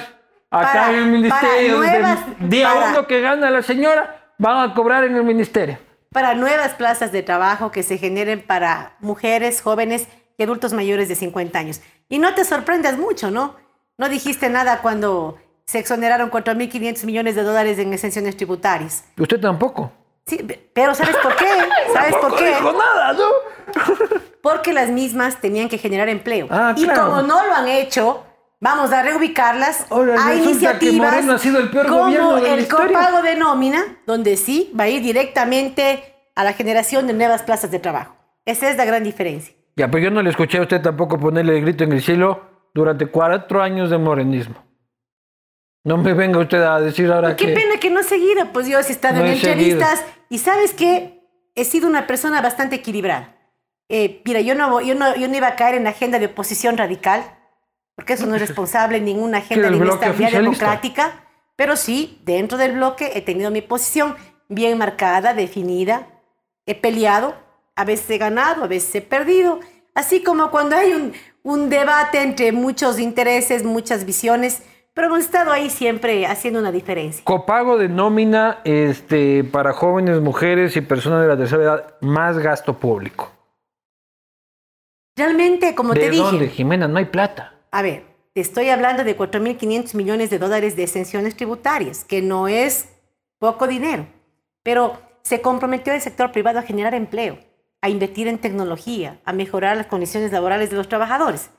S1: acá
S3: Para-
S1: en el ministerio.
S3: nuevas-
S1: día
S3: para-
S1: uno que gana la señora, van a cobrar en el ministerio.
S3: para nuevas plazas de trabajo que se generen para mujeres, jóvenes y adultos mayores de 50 años. Y no te sorprendas mucho, ¿no? No dijiste nada cuando se exoneraron 4.500 millones de dólares en exenciones tributarias.
S1: Usted tampoco.
S3: Sí, pe- pero ¿sabes por qué? ¿Sabes por qué?
S1: dijo nada, ¿no?
S3: Porque las mismas tenían que generar empleo.
S1: Ah,
S3: y
S1: claro.
S3: como no lo han hecho, vamos a reubicarlas
S1: Ahora
S3: a
S1: que
S3: iniciativas
S1: Moreno ha sido el peor
S3: como
S1: de
S3: el copago de nómina, donde sí va a ir directamente a la generación de nuevas plazas de trabajo. Esa es la gran diferencia.
S1: Ya, pero yo no le escuché a usted tampoco ponerle el grito en el cielo durante cuatro años de morenismo. No me venga usted a decir ahora
S3: Qué
S1: que...
S3: pena que no he seguido, pues yo he estado
S1: No
S3: en entrevistas. y sabes que he sido una persona bastante equilibrada. Eh, mira, yo no, yo, no, yo no iba a caer en la agenda de oposición radical, porque eso no es responsable en ninguna agenda de inestabilidad democrática, pero sí, dentro del bloque he tenido mi posición bien marcada, definida, he peleado, a veces he ganado, a veces he perdido, así como cuando hay un, un debate entre muchos intereses, muchas visiones, pero hemos estado ahí siempre haciendo una diferencia.
S1: Copago de nómina este, para jóvenes, mujeres y personas de la tercera edad, más gasto público.
S3: Realmente, como
S1: ¿De
S3: te dije,
S1: dónde, Jimena? No hay plata.
S3: a ver, te estoy hablando de 4.500 millones de dólares de exenciones tributarias, que no es poco dinero, pero se comprometió el sector privado a generar empleo, a invertir en tecnología, a mejorar las condiciones laborales de los trabajadores.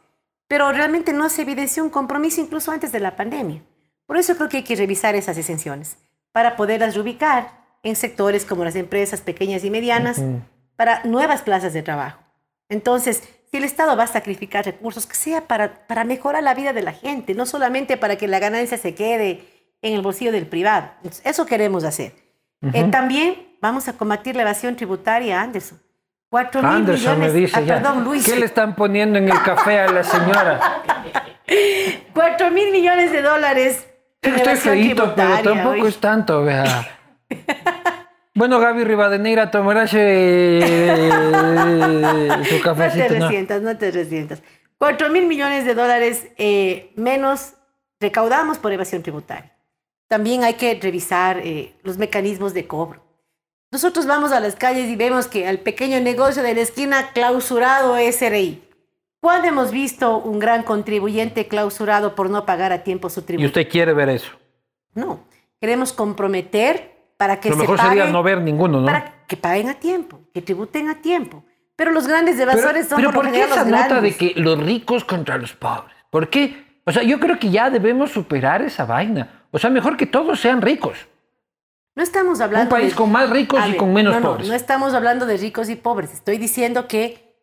S3: Pero realmente no se evidenció un compromiso incluso antes de la pandemia. Por eso creo que hay que revisar esas exenciones para poderlas reubicar en sectores como las empresas pequeñas y medianas para nuevas plazas de trabajo. Entonces, si el Estado va a sacrificar recursos, que sea para, para mejorar la vida de la gente, no solamente para que la ganancia se quede en el bolsillo del privado. Entonces, eso queremos hacer. Eh, también vamos a combatir la evasión tributaria, Anderson. Cuatro mil
S1: me
S3: millones-
S1: dice
S3: ah,
S1: ya.
S3: perdón, Luis.
S1: ¿Qué le están poniendo en el café a la señora?
S3: Cuatro mil millones de dólares
S1: Estoy feíto, pero tampoco es tanto, vea. Bueno, Gaby Rivadeneira, tomarás eh, su
S3: No te
S1: cafecito. ¿no?
S3: resientas, no te resientas. Cuatro mil millones de dólares eh, menos recaudamos por evasión tributaria. También hay que revisar eh, los mecanismos de cobro. Nosotros vamos a las calles y vemos que al pequeño negocio de la esquina clausurado SRI. ¿Cuándo hemos visto un gran contribuyente clausurado por no pagar a tiempo su
S1: Y
S3: tributo?
S1: usted quiere ver eso.
S3: No, queremos comprometer para que
S1: Lo
S3: se
S1: mejor
S3: paguen,
S1: sería no ver ninguno, ¿no?
S3: para que paguen a tiempo, que tributen a tiempo. Pero los grandes
S1: Pero,
S3: evasores son
S1: pero
S3: por
S1: ¿por qué esa
S3: los
S1: nota de que los ricos contra los pobres? ¿Por qué? O sea, yo creo que ya debemos superar esa vaina. O sea, mejor que todos sean ricos.
S3: No estamos hablando
S1: Un país
S3: de-
S1: con más ricos y con menos
S3: no, no,
S1: pobres.
S3: No estamos hablando de ricos y pobres. Estoy diciendo que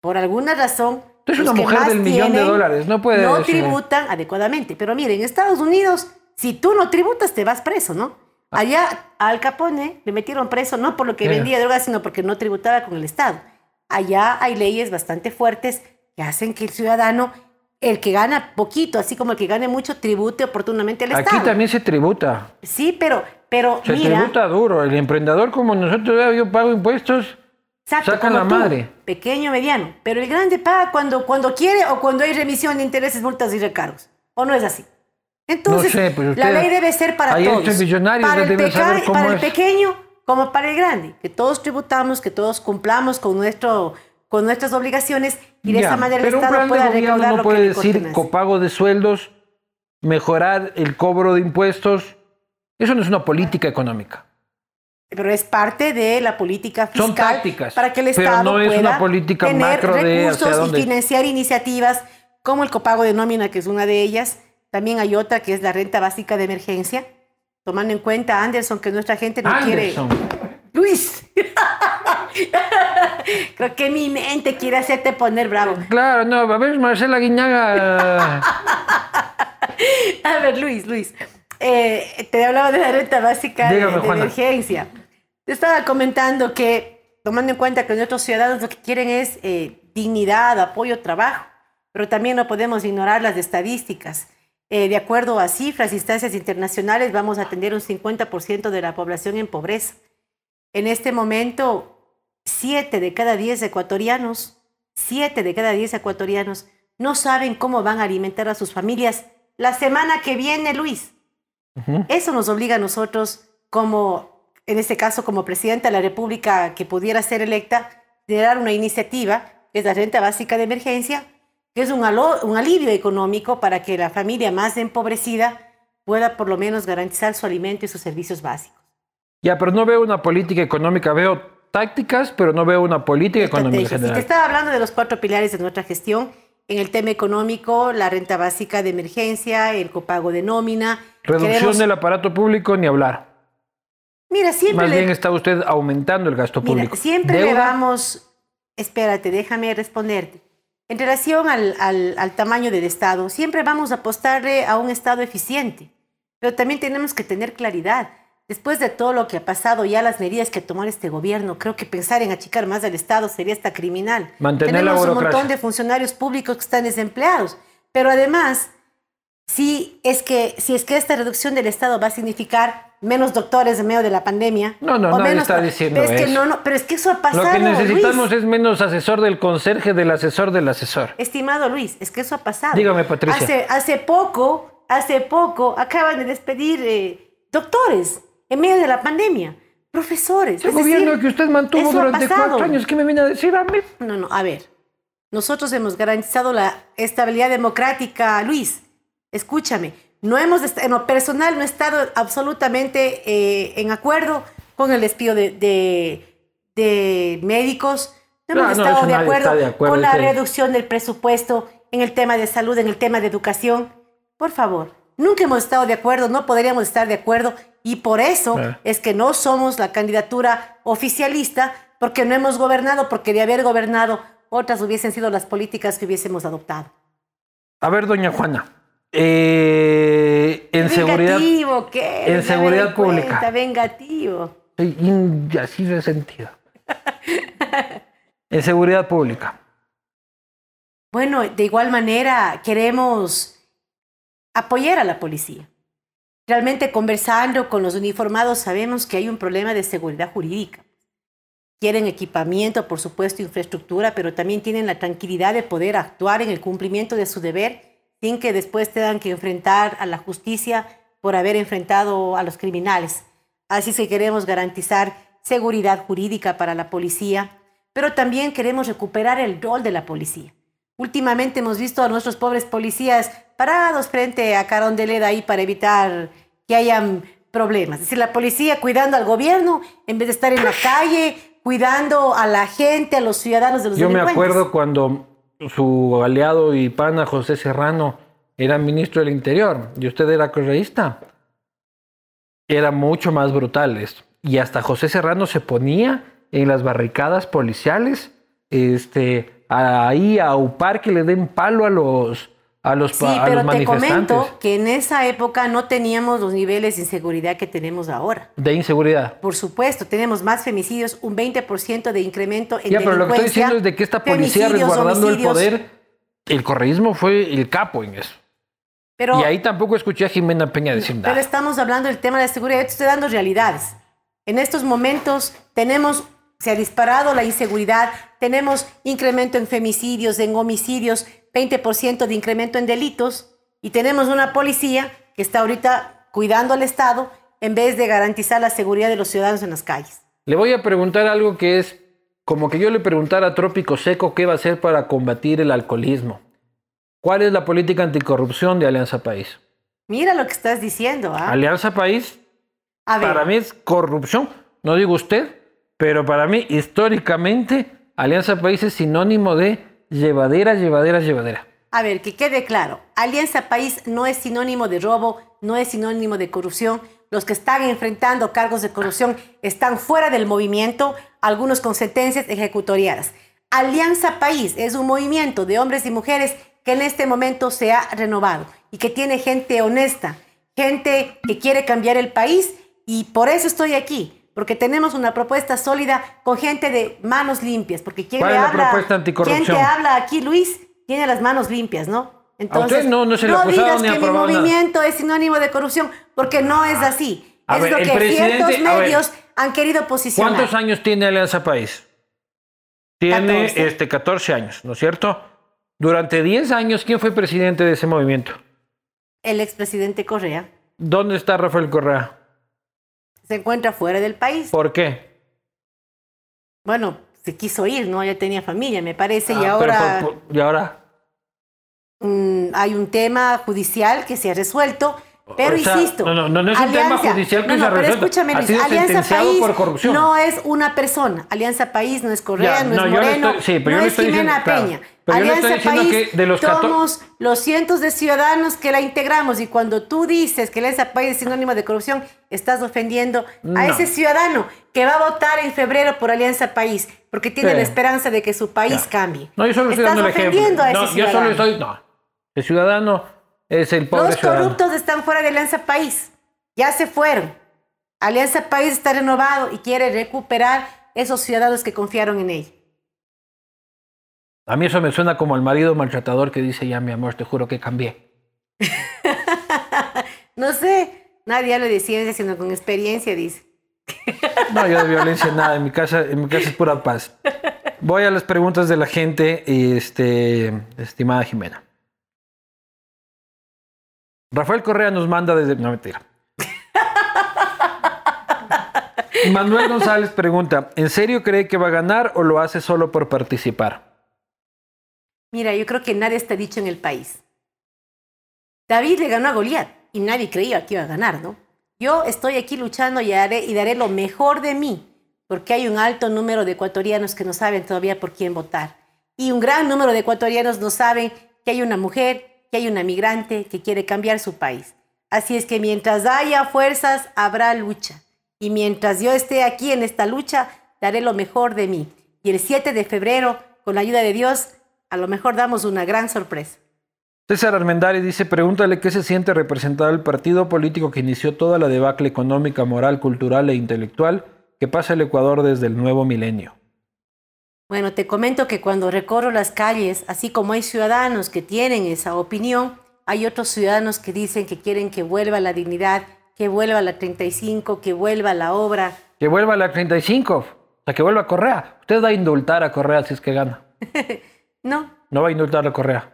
S3: por alguna razón.
S1: Tú eres una mujer del millón de dólares, no puedes,
S3: No tributan adecuadamente. Pero miren, en Estados Unidos, si tú no tributas, te vas preso, ¿no? Allá a Al Capone le metieron preso no por lo que vendía drogas, sino porque no tributaba con el Estado. Allá hay leyes bastante fuertes que hacen que el ciudadano, el que gana poquito, así como el que gane mucho, tribute oportunamente al
S1: Aquí
S3: Estado.
S1: también se tributa.
S3: Sí, pero, pero
S1: Se
S3: mira,
S1: tributa duro. El emprendedor como nosotros, yo pago impuestos.
S3: Exacto,
S1: Sacan la
S3: tú,
S1: madre.
S3: Pequeño, mediano. Pero el grande paga cuando, cuando quiere o cuando hay remisión de intereses, multas y recargos. ¿O no es así? Entonces,
S1: No sé, pues
S3: la ley debe ser para todos. para el, peca- para el pequeño como para el grande. Que todos tributamos, que todos cumplamos con, nuestro, con nuestras obligaciones y de
S1: Ya,
S3: esa manera el Estado
S1: de
S3: pueda
S1: gobierno
S3: recaudar
S1: no puede decir copago de sueldos, mejorar el cobro de impuestos. Eso no es una política económica.
S3: Pero es parte de la política fiscal
S1: Son tácticas,
S3: para que el Estado
S1: no es
S3: pueda
S1: una política
S3: tener
S1: macro de
S3: recursos y
S1: dónde.
S3: financiar iniciativas como el copago de nómina, que es una de ellas. También hay otra que es la renta básica de emergencia, tomando en cuenta, Anderson, que nuestra gente no
S1: Anderson.
S3: quiere... Luis, creo que mi mente quiere hacerte poner bravo.
S1: Claro, no, a ver, Marcela Guiñaga.
S3: A ver, Luis, Luis, eh, te hablaba de la renta básica de-
S1: Dígame,
S3: de,
S1: Juana.
S3: emergencia. Te estaba comentando que, tomando en cuenta que nuestros ciudadanos lo que quieren es eh, dignidad, apoyo, trabajo, pero también no podemos ignorar las estadísticas. Eh, de acuerdo a cifras, instancias internacionales, vamos a tener un 50% de la población en pobreza. En este momento, 7 de cada 10 ecuatorianos, 7 de cada 10 ecuatorianos no saben cómo van a alimentar a sus familias la semana que viene, Luis. Eso nos obliga a nosotros, como, en este caso, como presidenta de la República que pudiera ser electa, de dar una iniciativa, que es la renta básica de emergencia, que es un, un alivio económico para que la familia más empobrecida pueda por lo menos garantizar su alimento y sus servicios básicos.
S1: Ya, pero no veo una política económica, veo tácticas, pero no veo una política económica general.
S3: Te estaba hablando de los cuatro pilares de nuestra gestión, en el tema económico, la renta básica de emergencia, el copago de nómina.
S1: Reducción del aparato público, ni hablar.
S3: Mira, siempre.
S1: Más bien está usted aumentando el gasto público.
S3: siempre le vamos. Espérate, déjame responderte. En relación al, al, tamaño del Estado, siempre vamos a apostarle a un Estado eficiente, pero también tenemos que tener claridad. Después de todo lo que ha pasado, ya las medidas que tomó este gobierno, creo que pensar en achicar más al Estado sería hasta criminal.
S1: Mantener
S3: Tenemos
S1: un
S3: montón de funcionarios públicos que están desempleados, pero además, si es que, si es que esta reducción del Estado va a significar menos doctores en medio de la pandemia.
S1: No, no, no está diciendo
S3: es Que no, no, pero es que eso ha pasado.
S1: Lo que necesitamos es menos asesor del conserje del asesor del asesor.
S3: Estimado Luis, es que eso ha pasado.
S1: Dígame, Patricia.
S3: Hace, hace poco, hace poco, acaban de despedir eh, doctores en medio de la pandemia. Profesores.
S1: El gobierno que usted mantuvo durante cuatro años, ¿qué me viene a decir a mí?
S3: No, no, a ver. Nosotros hemos garantizado la estabilidad democrática, Luis. Escúchame, no hemos, en lo personal, no he estado absolutamente eh, en acuerdo con el despido de, de, médicos. No hemos estado de, acuerdo de, acuerdo con la reducción del presupuesto en el tema de salud, en el tema de educación. Por favor, nunca hemos estado de acuerdo, no podríamos estar de acuerdo y por eso ah. es que no somos la candidatura oficialista, porque no hemos gobernado, porque de haber gobernado otras hubiesen sido las políticas que hubiésemos adoptado.
S1: A ver, doña Juana, eh, en seguridad,
S3: ¿qué?
S1: En seguridad pública.
S3: vengativo.
S1: así de sentido. en seguridad pública.
S3: Bueno, de igual manera queremos apoyar a la policía. Realmente conversando con los uniformados sabemos que hay un problema de seguridad jurídica. Quieren equipamiento, por supuesto, infraestructura, pero también tienen la tranquilidad de poder actuar en el cumplimiento de su deber sin que después tengan que enfrentar a la justicia por haber enfrentado a los criminales. Así que queremos garantizar seguridad jurídica para la policía, pero también queremos recuperar el rol de la policía. Últimamente hemos visto a nuestros pobres policías parados frente a Carondelet ahí para evitar que hayan problemas. Es decir, la policía cuidando al gobierno en vez de estar en la calle, cuidando a la gente, a los ciudadanos de los
S1: Yo me acuerdo cuando su aliado y pana José Serrano era ministro del Interior y usted era correísta. Era mucho más brutal esto. Y hasta José Serrano se ponía en las barricadas policiales este, ahí a upar que le den palo a los, a los,
S3: sí, pero te comento que en esa época no teníamos los niveles de inseguridad que tenemos ahora.
S1: ¿De inseguridad?
S3: Por supuesto, tenemos más femicidios, un 20% de incremento en
S1: Ya, pero lo que estoy diciendo es de que esta policía resguardando el poder, el correísmo fue el capo en eso. Pero, y ahí tampoco escuché a Jimena Peña decir nada.
S3: Pero estamos hablando del tema de la seguridad, yo te estoy dando realidades. En estos momentos tenemos, se ha disparado la inseguridad, tenemos incremento en femicidios, en homicidios, 20% de incremento en delitos y tenemos una policía que está ahorita cuidando al Estado en vez de garantizar la seguridad de los ciudadanos en las calles.
S1: Le voy a preguntar algo que es como que yo le preguntara a Trópico Seco qué va a hacer para combatir el alcoholismo. ¿Cuál es la política anticorrupción de Alianza País?
S3: Mira lo que estás diciendo. ¿ah?
S1: Alianza País, para mí es corrupción. No digo usted, pero para mí históricamente Alianza País es sinónimo de llevadera, llevadera, llevadera.
S3: A ver, que quede claro, Alianza País no es sinónimo de robo, no es sinónimo de corrupción. Los que están enfrentando cargos de corrupción están fuera del movimiento, algunos con sentencias ejecutoriadas. Alianza País es un movimiento de hombres y mujeres que en este momento se ha renovado y que tiene gente honesta, gente que quiere cambiar el país y por eso estoy aquí, porque tenemos una propuesta sólida con gente de manos limpias, porque quien
S1: ¿Cuál
S3: le
S1: es
S3: habla,
S1: la propuesta anticorrupción?
S3: quien te habla aquí, Luis, tiene las manos limpias, ¿no? Entonces,
S1: no, no se le
S3: no digas
S1: ni
S3: que mi
S1: nada.
S3: movimiento es sinónimo de corrupción, porque no es así.
S1: A
S3: es
S1: ver,
S3: lo que
S1: presidente-
S3: ciertos
S1: ver.
S3: medios han querido posicionar.
S1: ¿Cuántos años tiene Alianza País? Tiene
S3: 14.
S1: este 14 años, ¿no es cierto? Durante 10 años, ¿quién fue presidente de ese movimiento?
S3: El expresidente Correa
S1: ¿Dónde está Rafael Correa?
S3: Se encuentra fuera del país.
S1: ¿Por qué?
S3: Bueno, se quiso ir, ¿no? Ya tenía familia, me parece, y
S1: Ah, pero
S3: ahora
S1: por- ¿Y ahora?
S3: mm, hay un tema judicial que se ha resuelto. Pero
S1: O sea,
S3: insisto,
S1: no, no, no es un tema judicial que
S3: no,
S1: se
S3: no,
S1: ha
S3: pero
S1: resuelto.
S3: escúchame,
S1: Ha sido
S3: Alianza País
S1: por corrupción.
S3: no es una persona. Alianza País no es Correa,
S1: Ya,
S3: no,
S1: no,
S3: es
S1: yo
S3: Moreno,
S1: estoy- sí, pero yo
S3: no
S1: le
S3: es
S1: estoy
S3: Jimena
S1: diciendo, claro, Pero yo le
S3: Alianza
S1: estoy diciendo
S3: País
S1: que de los
S3: somos los cientos de ciudadanos que la integramos y cuando tú dices que Alianza País es sinónimo de corrupción, estás ofendiendo
S1: No.
S3: a ese ciudadano que va a votar en febrero por Alianza País porque tiene
S1: Sí.
S3: la esperanza de que su país cambie.
S1: No, yo solo estoy
S3: estás
S1: dando el ejemplo.
S3: ofendiendo a ese
S1: No, yo
S3: ciudadano.
S1: solo estoy. No. El ciudadano es el pobre
S3: Los
S1: ciudadano.
S3: corruptos están fuera de Alianza País. Ya se fueron. Alianza País está renovado y quiere recuperar esos ciudadanos que confiaron en él.
S1: A mí eso me suena como el marido maltratador que dice, ya mi amor, te juro que cambié.
S3: No sé, nadie habla de ciencia, sino con experiencia, dice.
S1: No, yo de violencia nada, en mi casa, en mi casa es pura paz. Voy a las preguntas de la gente, este, estimada Jimena. Rafael Correa nos manda desde. No, mentira. Manuel González pregunta: ¿En serio cree que va a ganar o lo hace solo por participar?
S3: Mira, yo creo que nadie está dicho en el país. David le ganó a Goliat y nadie creía que iba a ganar, ¿no? Yo estoy aquí luchando y, haré, y daré lo mejor de mí, porque hay un alto número de ecuatorianos que no saben todavía por quién votar. Y un gran número de ecuatorianos no saben que hay una mujer, que hay una migrante que quiere cambiar su país. Así es que mientras haya fuerzas, habrá lucha. Y mientras yo esté aquí en esta lucha, daré lo mejor de mí. Y el 7 de febrero, con la ayuda de Dios, a lo mejor damos una gran sorpresa.
S1: César Armendari dice, pregúntale qué se siente representar el partido político que inició toda la debacle económica, moral, cultural e intelectual que pasa el Ecuador desde el nuevo milenio.
S3: Bueno, te comento que cuando recorro las calles, así como hay ciudadanos que tienen esa opinión, hay otros ciudadanos que dicen que quieren que vuelva la dignidad, que vuelva la 35, que vuelva la obra.
S1: Que vuelva la 35, o sea, que vuelva a Correa. Usted va a indultar a Correa si es que gana.
S3: No,
S1: No va a indultar a Correa.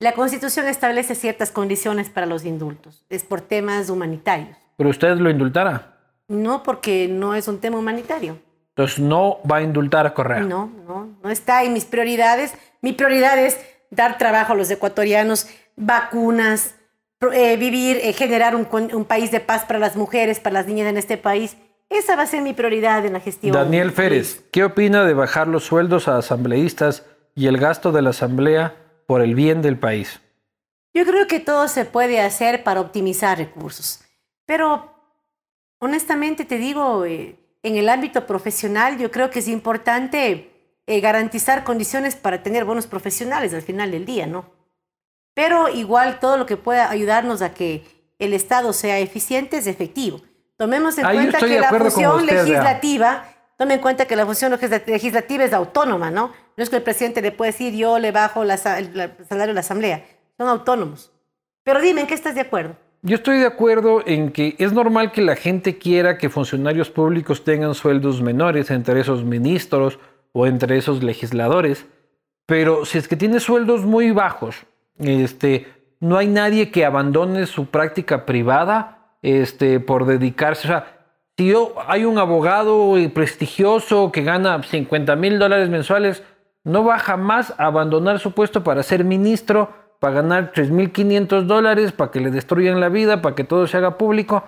S3: la Constitución establece ciertas condiciones para los indultos. Es por temas humanitarios.
S1: Pero usted lo indultará.
S3: No porque no es un tema humanitario.
S1: Entonces no va a indultar a Correa.
S3: No, no, no está en mis prioridades. Mi prioridad es dar trabajo a los ecuatorianos, vacunas, eh, vivir, eh, generar un, un país de paz para las mujeres, para las niñas en este país. Esa va a ser mi prioridad en la gestión.
S1: Daniel Férez, ¿qué opina de bajar los sueldos a asambleístas y el gasto de la asamblea por el bien del país?
S3: Yo creo que todo se puede hacer para optimizar recursos, pero honestamente te digo, eh, en el ámbito profesional yo creo que es importante eh, garantizar condiciones para tener buenos profesionales al final del día, ¿no? Pero igual todo lo que pueda ayudarnos a que el Estado sea eficiente es efectivo. Tomemos en
S1: Ahí
S3: cuenta que la función
S1: usted,
S3: legislativa, tome en cuenta que la función legisla- legislativa es autónoma, ¿no? No es que el presidente le pueda decir yo le bajo la el, el salario de la asamblea, son autónomos. Pero dime, ¿en qué estás de acuerdo?
S1: Yo estoy de acuerdo en que es normal que la gente quiera que funcionarios públicos tengan sueldos menores entre esos ministros o entre esos legisladores, pero si es que tiene sueldos muy bajos, este, no hay nadie que abandone su práctica privada este, por dedicarse. O sea, si yo, hay un abogado prestigioso que gana 50 mil dólares mensuales, no va jamás a abandonar su puesto para ser ministro, para ganar 3.500 dólares, para que le destruyan la vida, para que todo se haga público.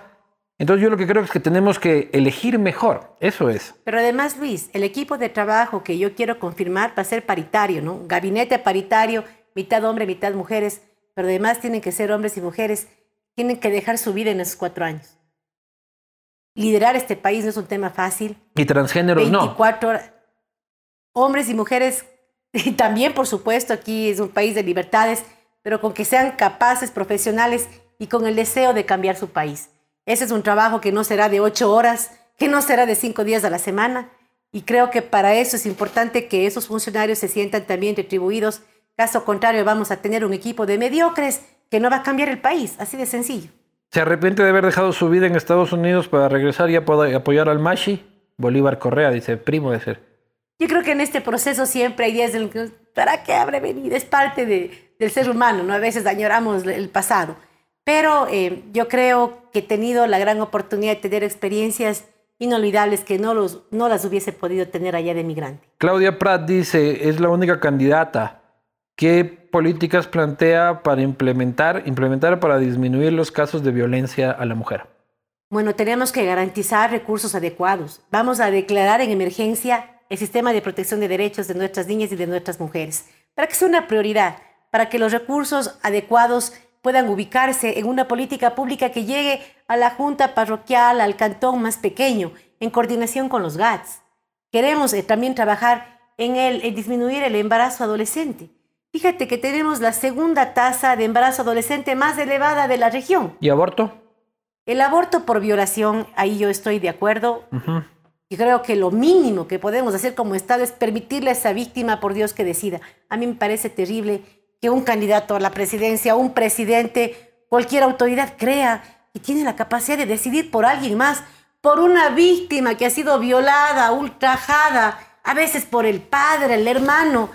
S1: Entonces yo lo que creo es que tenemos que elegir mejor, eso es.
S3: Pero además, Luis, el equipo de trabajo que yo quiero confirmar va a ser paritario, ¿no? Gabinete paritario, mitad hombre, mitad mujeres, pero además tienen que ser hombres y mujeres, tienen que dejar su vida en esos cuatro años. Liderar este país no es un tema fácil.
S1: Y transgéneros no.
S3: 24 horas. Hombres y mujeres, y también por supuesto aquí es un país de libertades, pero con que sean capaces, profesionales y con el deseo de cambiar su país. Ese es un trabajo que no será de ocho horas, que no será de cinco días a la semana. Y creo que para eso es importante que esos funcionarios se sientan también retribuidos Caso contrario, vamos a tener un equipo de mediocres que no va a cambiar el país, así de sencillo.
S1: ¿Se arrepiente de haber dejado su vida en Estados Unidos para regresar y apoyar al Mashi? Bolívar Correa dice, primo de ser.
S3: Yo creo que en este proceso siempre hay días en que, ¿para qué habré venido? Es parte del ser humano, ¿no? A veces añoramos el pasado. Pero eh, yo creo que he tenido la gran oportunidad de tener experiencias inolvidables que no, los, no las hubiese podido tener allá de migrante.
S1: Claudia Pratt dice, es la única candidata. ¿Qué políticas plantea para implementar, implementar para disminuir los casos de violencia a la mujer?
S3: Bueno, tenemos que garantizar recursos adecuados. Vamos a declarar en emergencia el sistema de protección de derechos de nuestras niñas y de nuestras mujeres, para que sea una prioridad, para que los recursos adecuados puedan ubicarse en una política pública que llegue a la junta parroquial, al cantón más pequeño, en coordinación con los GATS. Queremos eh, también trabajar en, el, en disminuir el embarazo adolescente. Fíjate que tenemos la segunda tasa de embarazo adolescente más elevada de la región.
S1: ¿Y aborto?
S3: El aborto por violación, ahí yo estoy de acuerdo. Y creo que lo mínimo que podemos hacer como Estado es permitirle a esa víctima, por Dios, que decida. A mí me parece terrible que un candidato a la presidencia, un presidente, cualquier autoridad crea que tiene la capacidad de decidir por alguien más, por una víctima que ha sido violada, ultrajada, a veces por el padre, el hermano,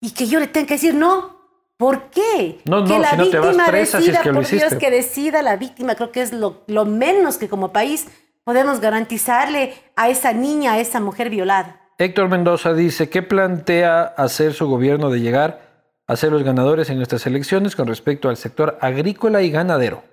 S3: y que yo le tenga que decir no. ¿Por qué?
S1: No, no,
S3: que la
S1: si no te
S3: víctima
S1: vas presa, si
S3: decida,
S1: es que lo
S3: por Dios, que decida la víctima. Creo que es lo, lo menos que como país podemos garantizarle a esa niña, a esa mujer violada.
S1: Héctor Mendoza dice, ¿qué plantea hacer su gobierno de llegar a ser los ganadores en estas elecciones con respecto al sector agrícola y ganadero?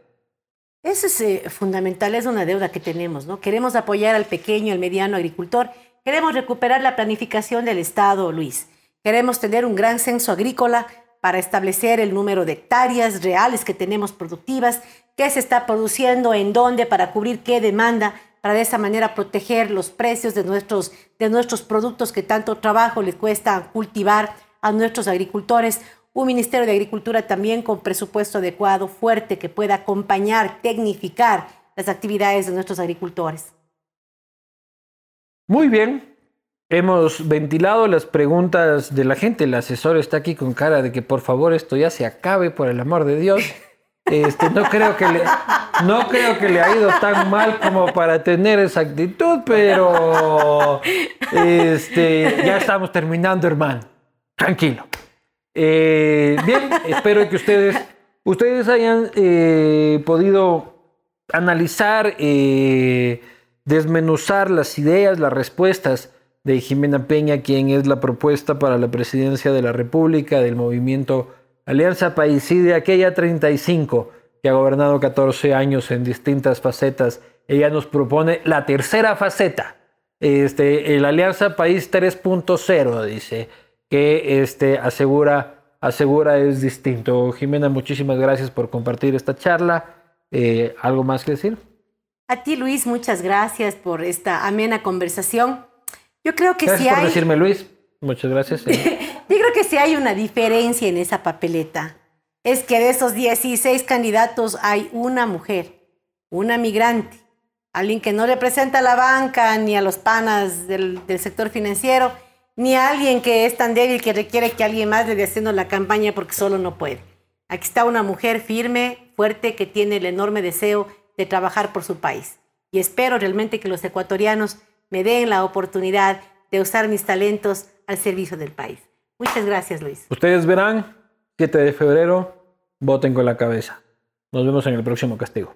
S3: Eso es eh, fundamental, es una deuda que tenemos, ¿no? Queremos apoyar al pequeño, al mediano agricultor, queremos recuperar la planificación del Estado, Luis. Queremos tener un gran censo agrícola para establecer el número de hectáreas reales que tenemos productivas, qué se está produciendo, en dónde, para cubrir qué demanda, para de esa manera proteger los precios de nuestros, de nuestros productos que tanto trabajo les cuesta cultivar a nuestros agricultores. Un Ministerio de Agricultura también con presupuesto adecuado, fuerte, que pueda acompañar, tecnificar las actividades de nuestros agricultores.
S1: Muy bien. Hemos ventilado las preguntas de la gente. El asesor está aquí con cara de que por favor esto ya se acabe, por el amor de Dios. Este, no, creo que le, no creo que le ha ido tan mal como para tener esa actitud, pero este, ya estamos terminando, hermano. Tranquilo. Eh, bien, espero que ustedes, ustedes hayan eh, podido analizar, eh, desmenuzar las ideas, las respuestas de Jimena Peña, quien es la propuesta para la presidencia de la República del movimiento Alianza Paiside, aquella 35 que ha gobernado 14 años en distintas facetas. Ella nos propone la tercera faceta, este, el Alianza País 3.0, dice, que este, asegura, asegura es distinto. Jimena, muchísimas gracias por compartir esta charla. Eh, ¿Algo más que decir?
S3: A ti, Luis, muchas gracias por esta amena conversación. Yo creo que
S1: Gracias por
S3: hay...
S1: decirme, Luis. Muchas gracias.
S3: Yo creo que si hay una diferencia en esa papeleta. Es que de esos 16 candidatos hay una mujer, una migrante, alguien que no representa a la banca ni a los panas del, del sector financiero, ni a alguien que es tan débil que requiere que alguien más le dé haciendo la campaña porque solo no puede. Aquí está una mujer firme, fuerte, que tiene el enorme deseo de trabajar por su país. Y espero realmente que los ecuatorianos me den la oportunidad de usar mis talentos al servicio del país. Muchas gracias, Luis.
S1: Ustedes verán, 7 de febrero, voten con la cabeza. Nos vemos en el próximo castigo.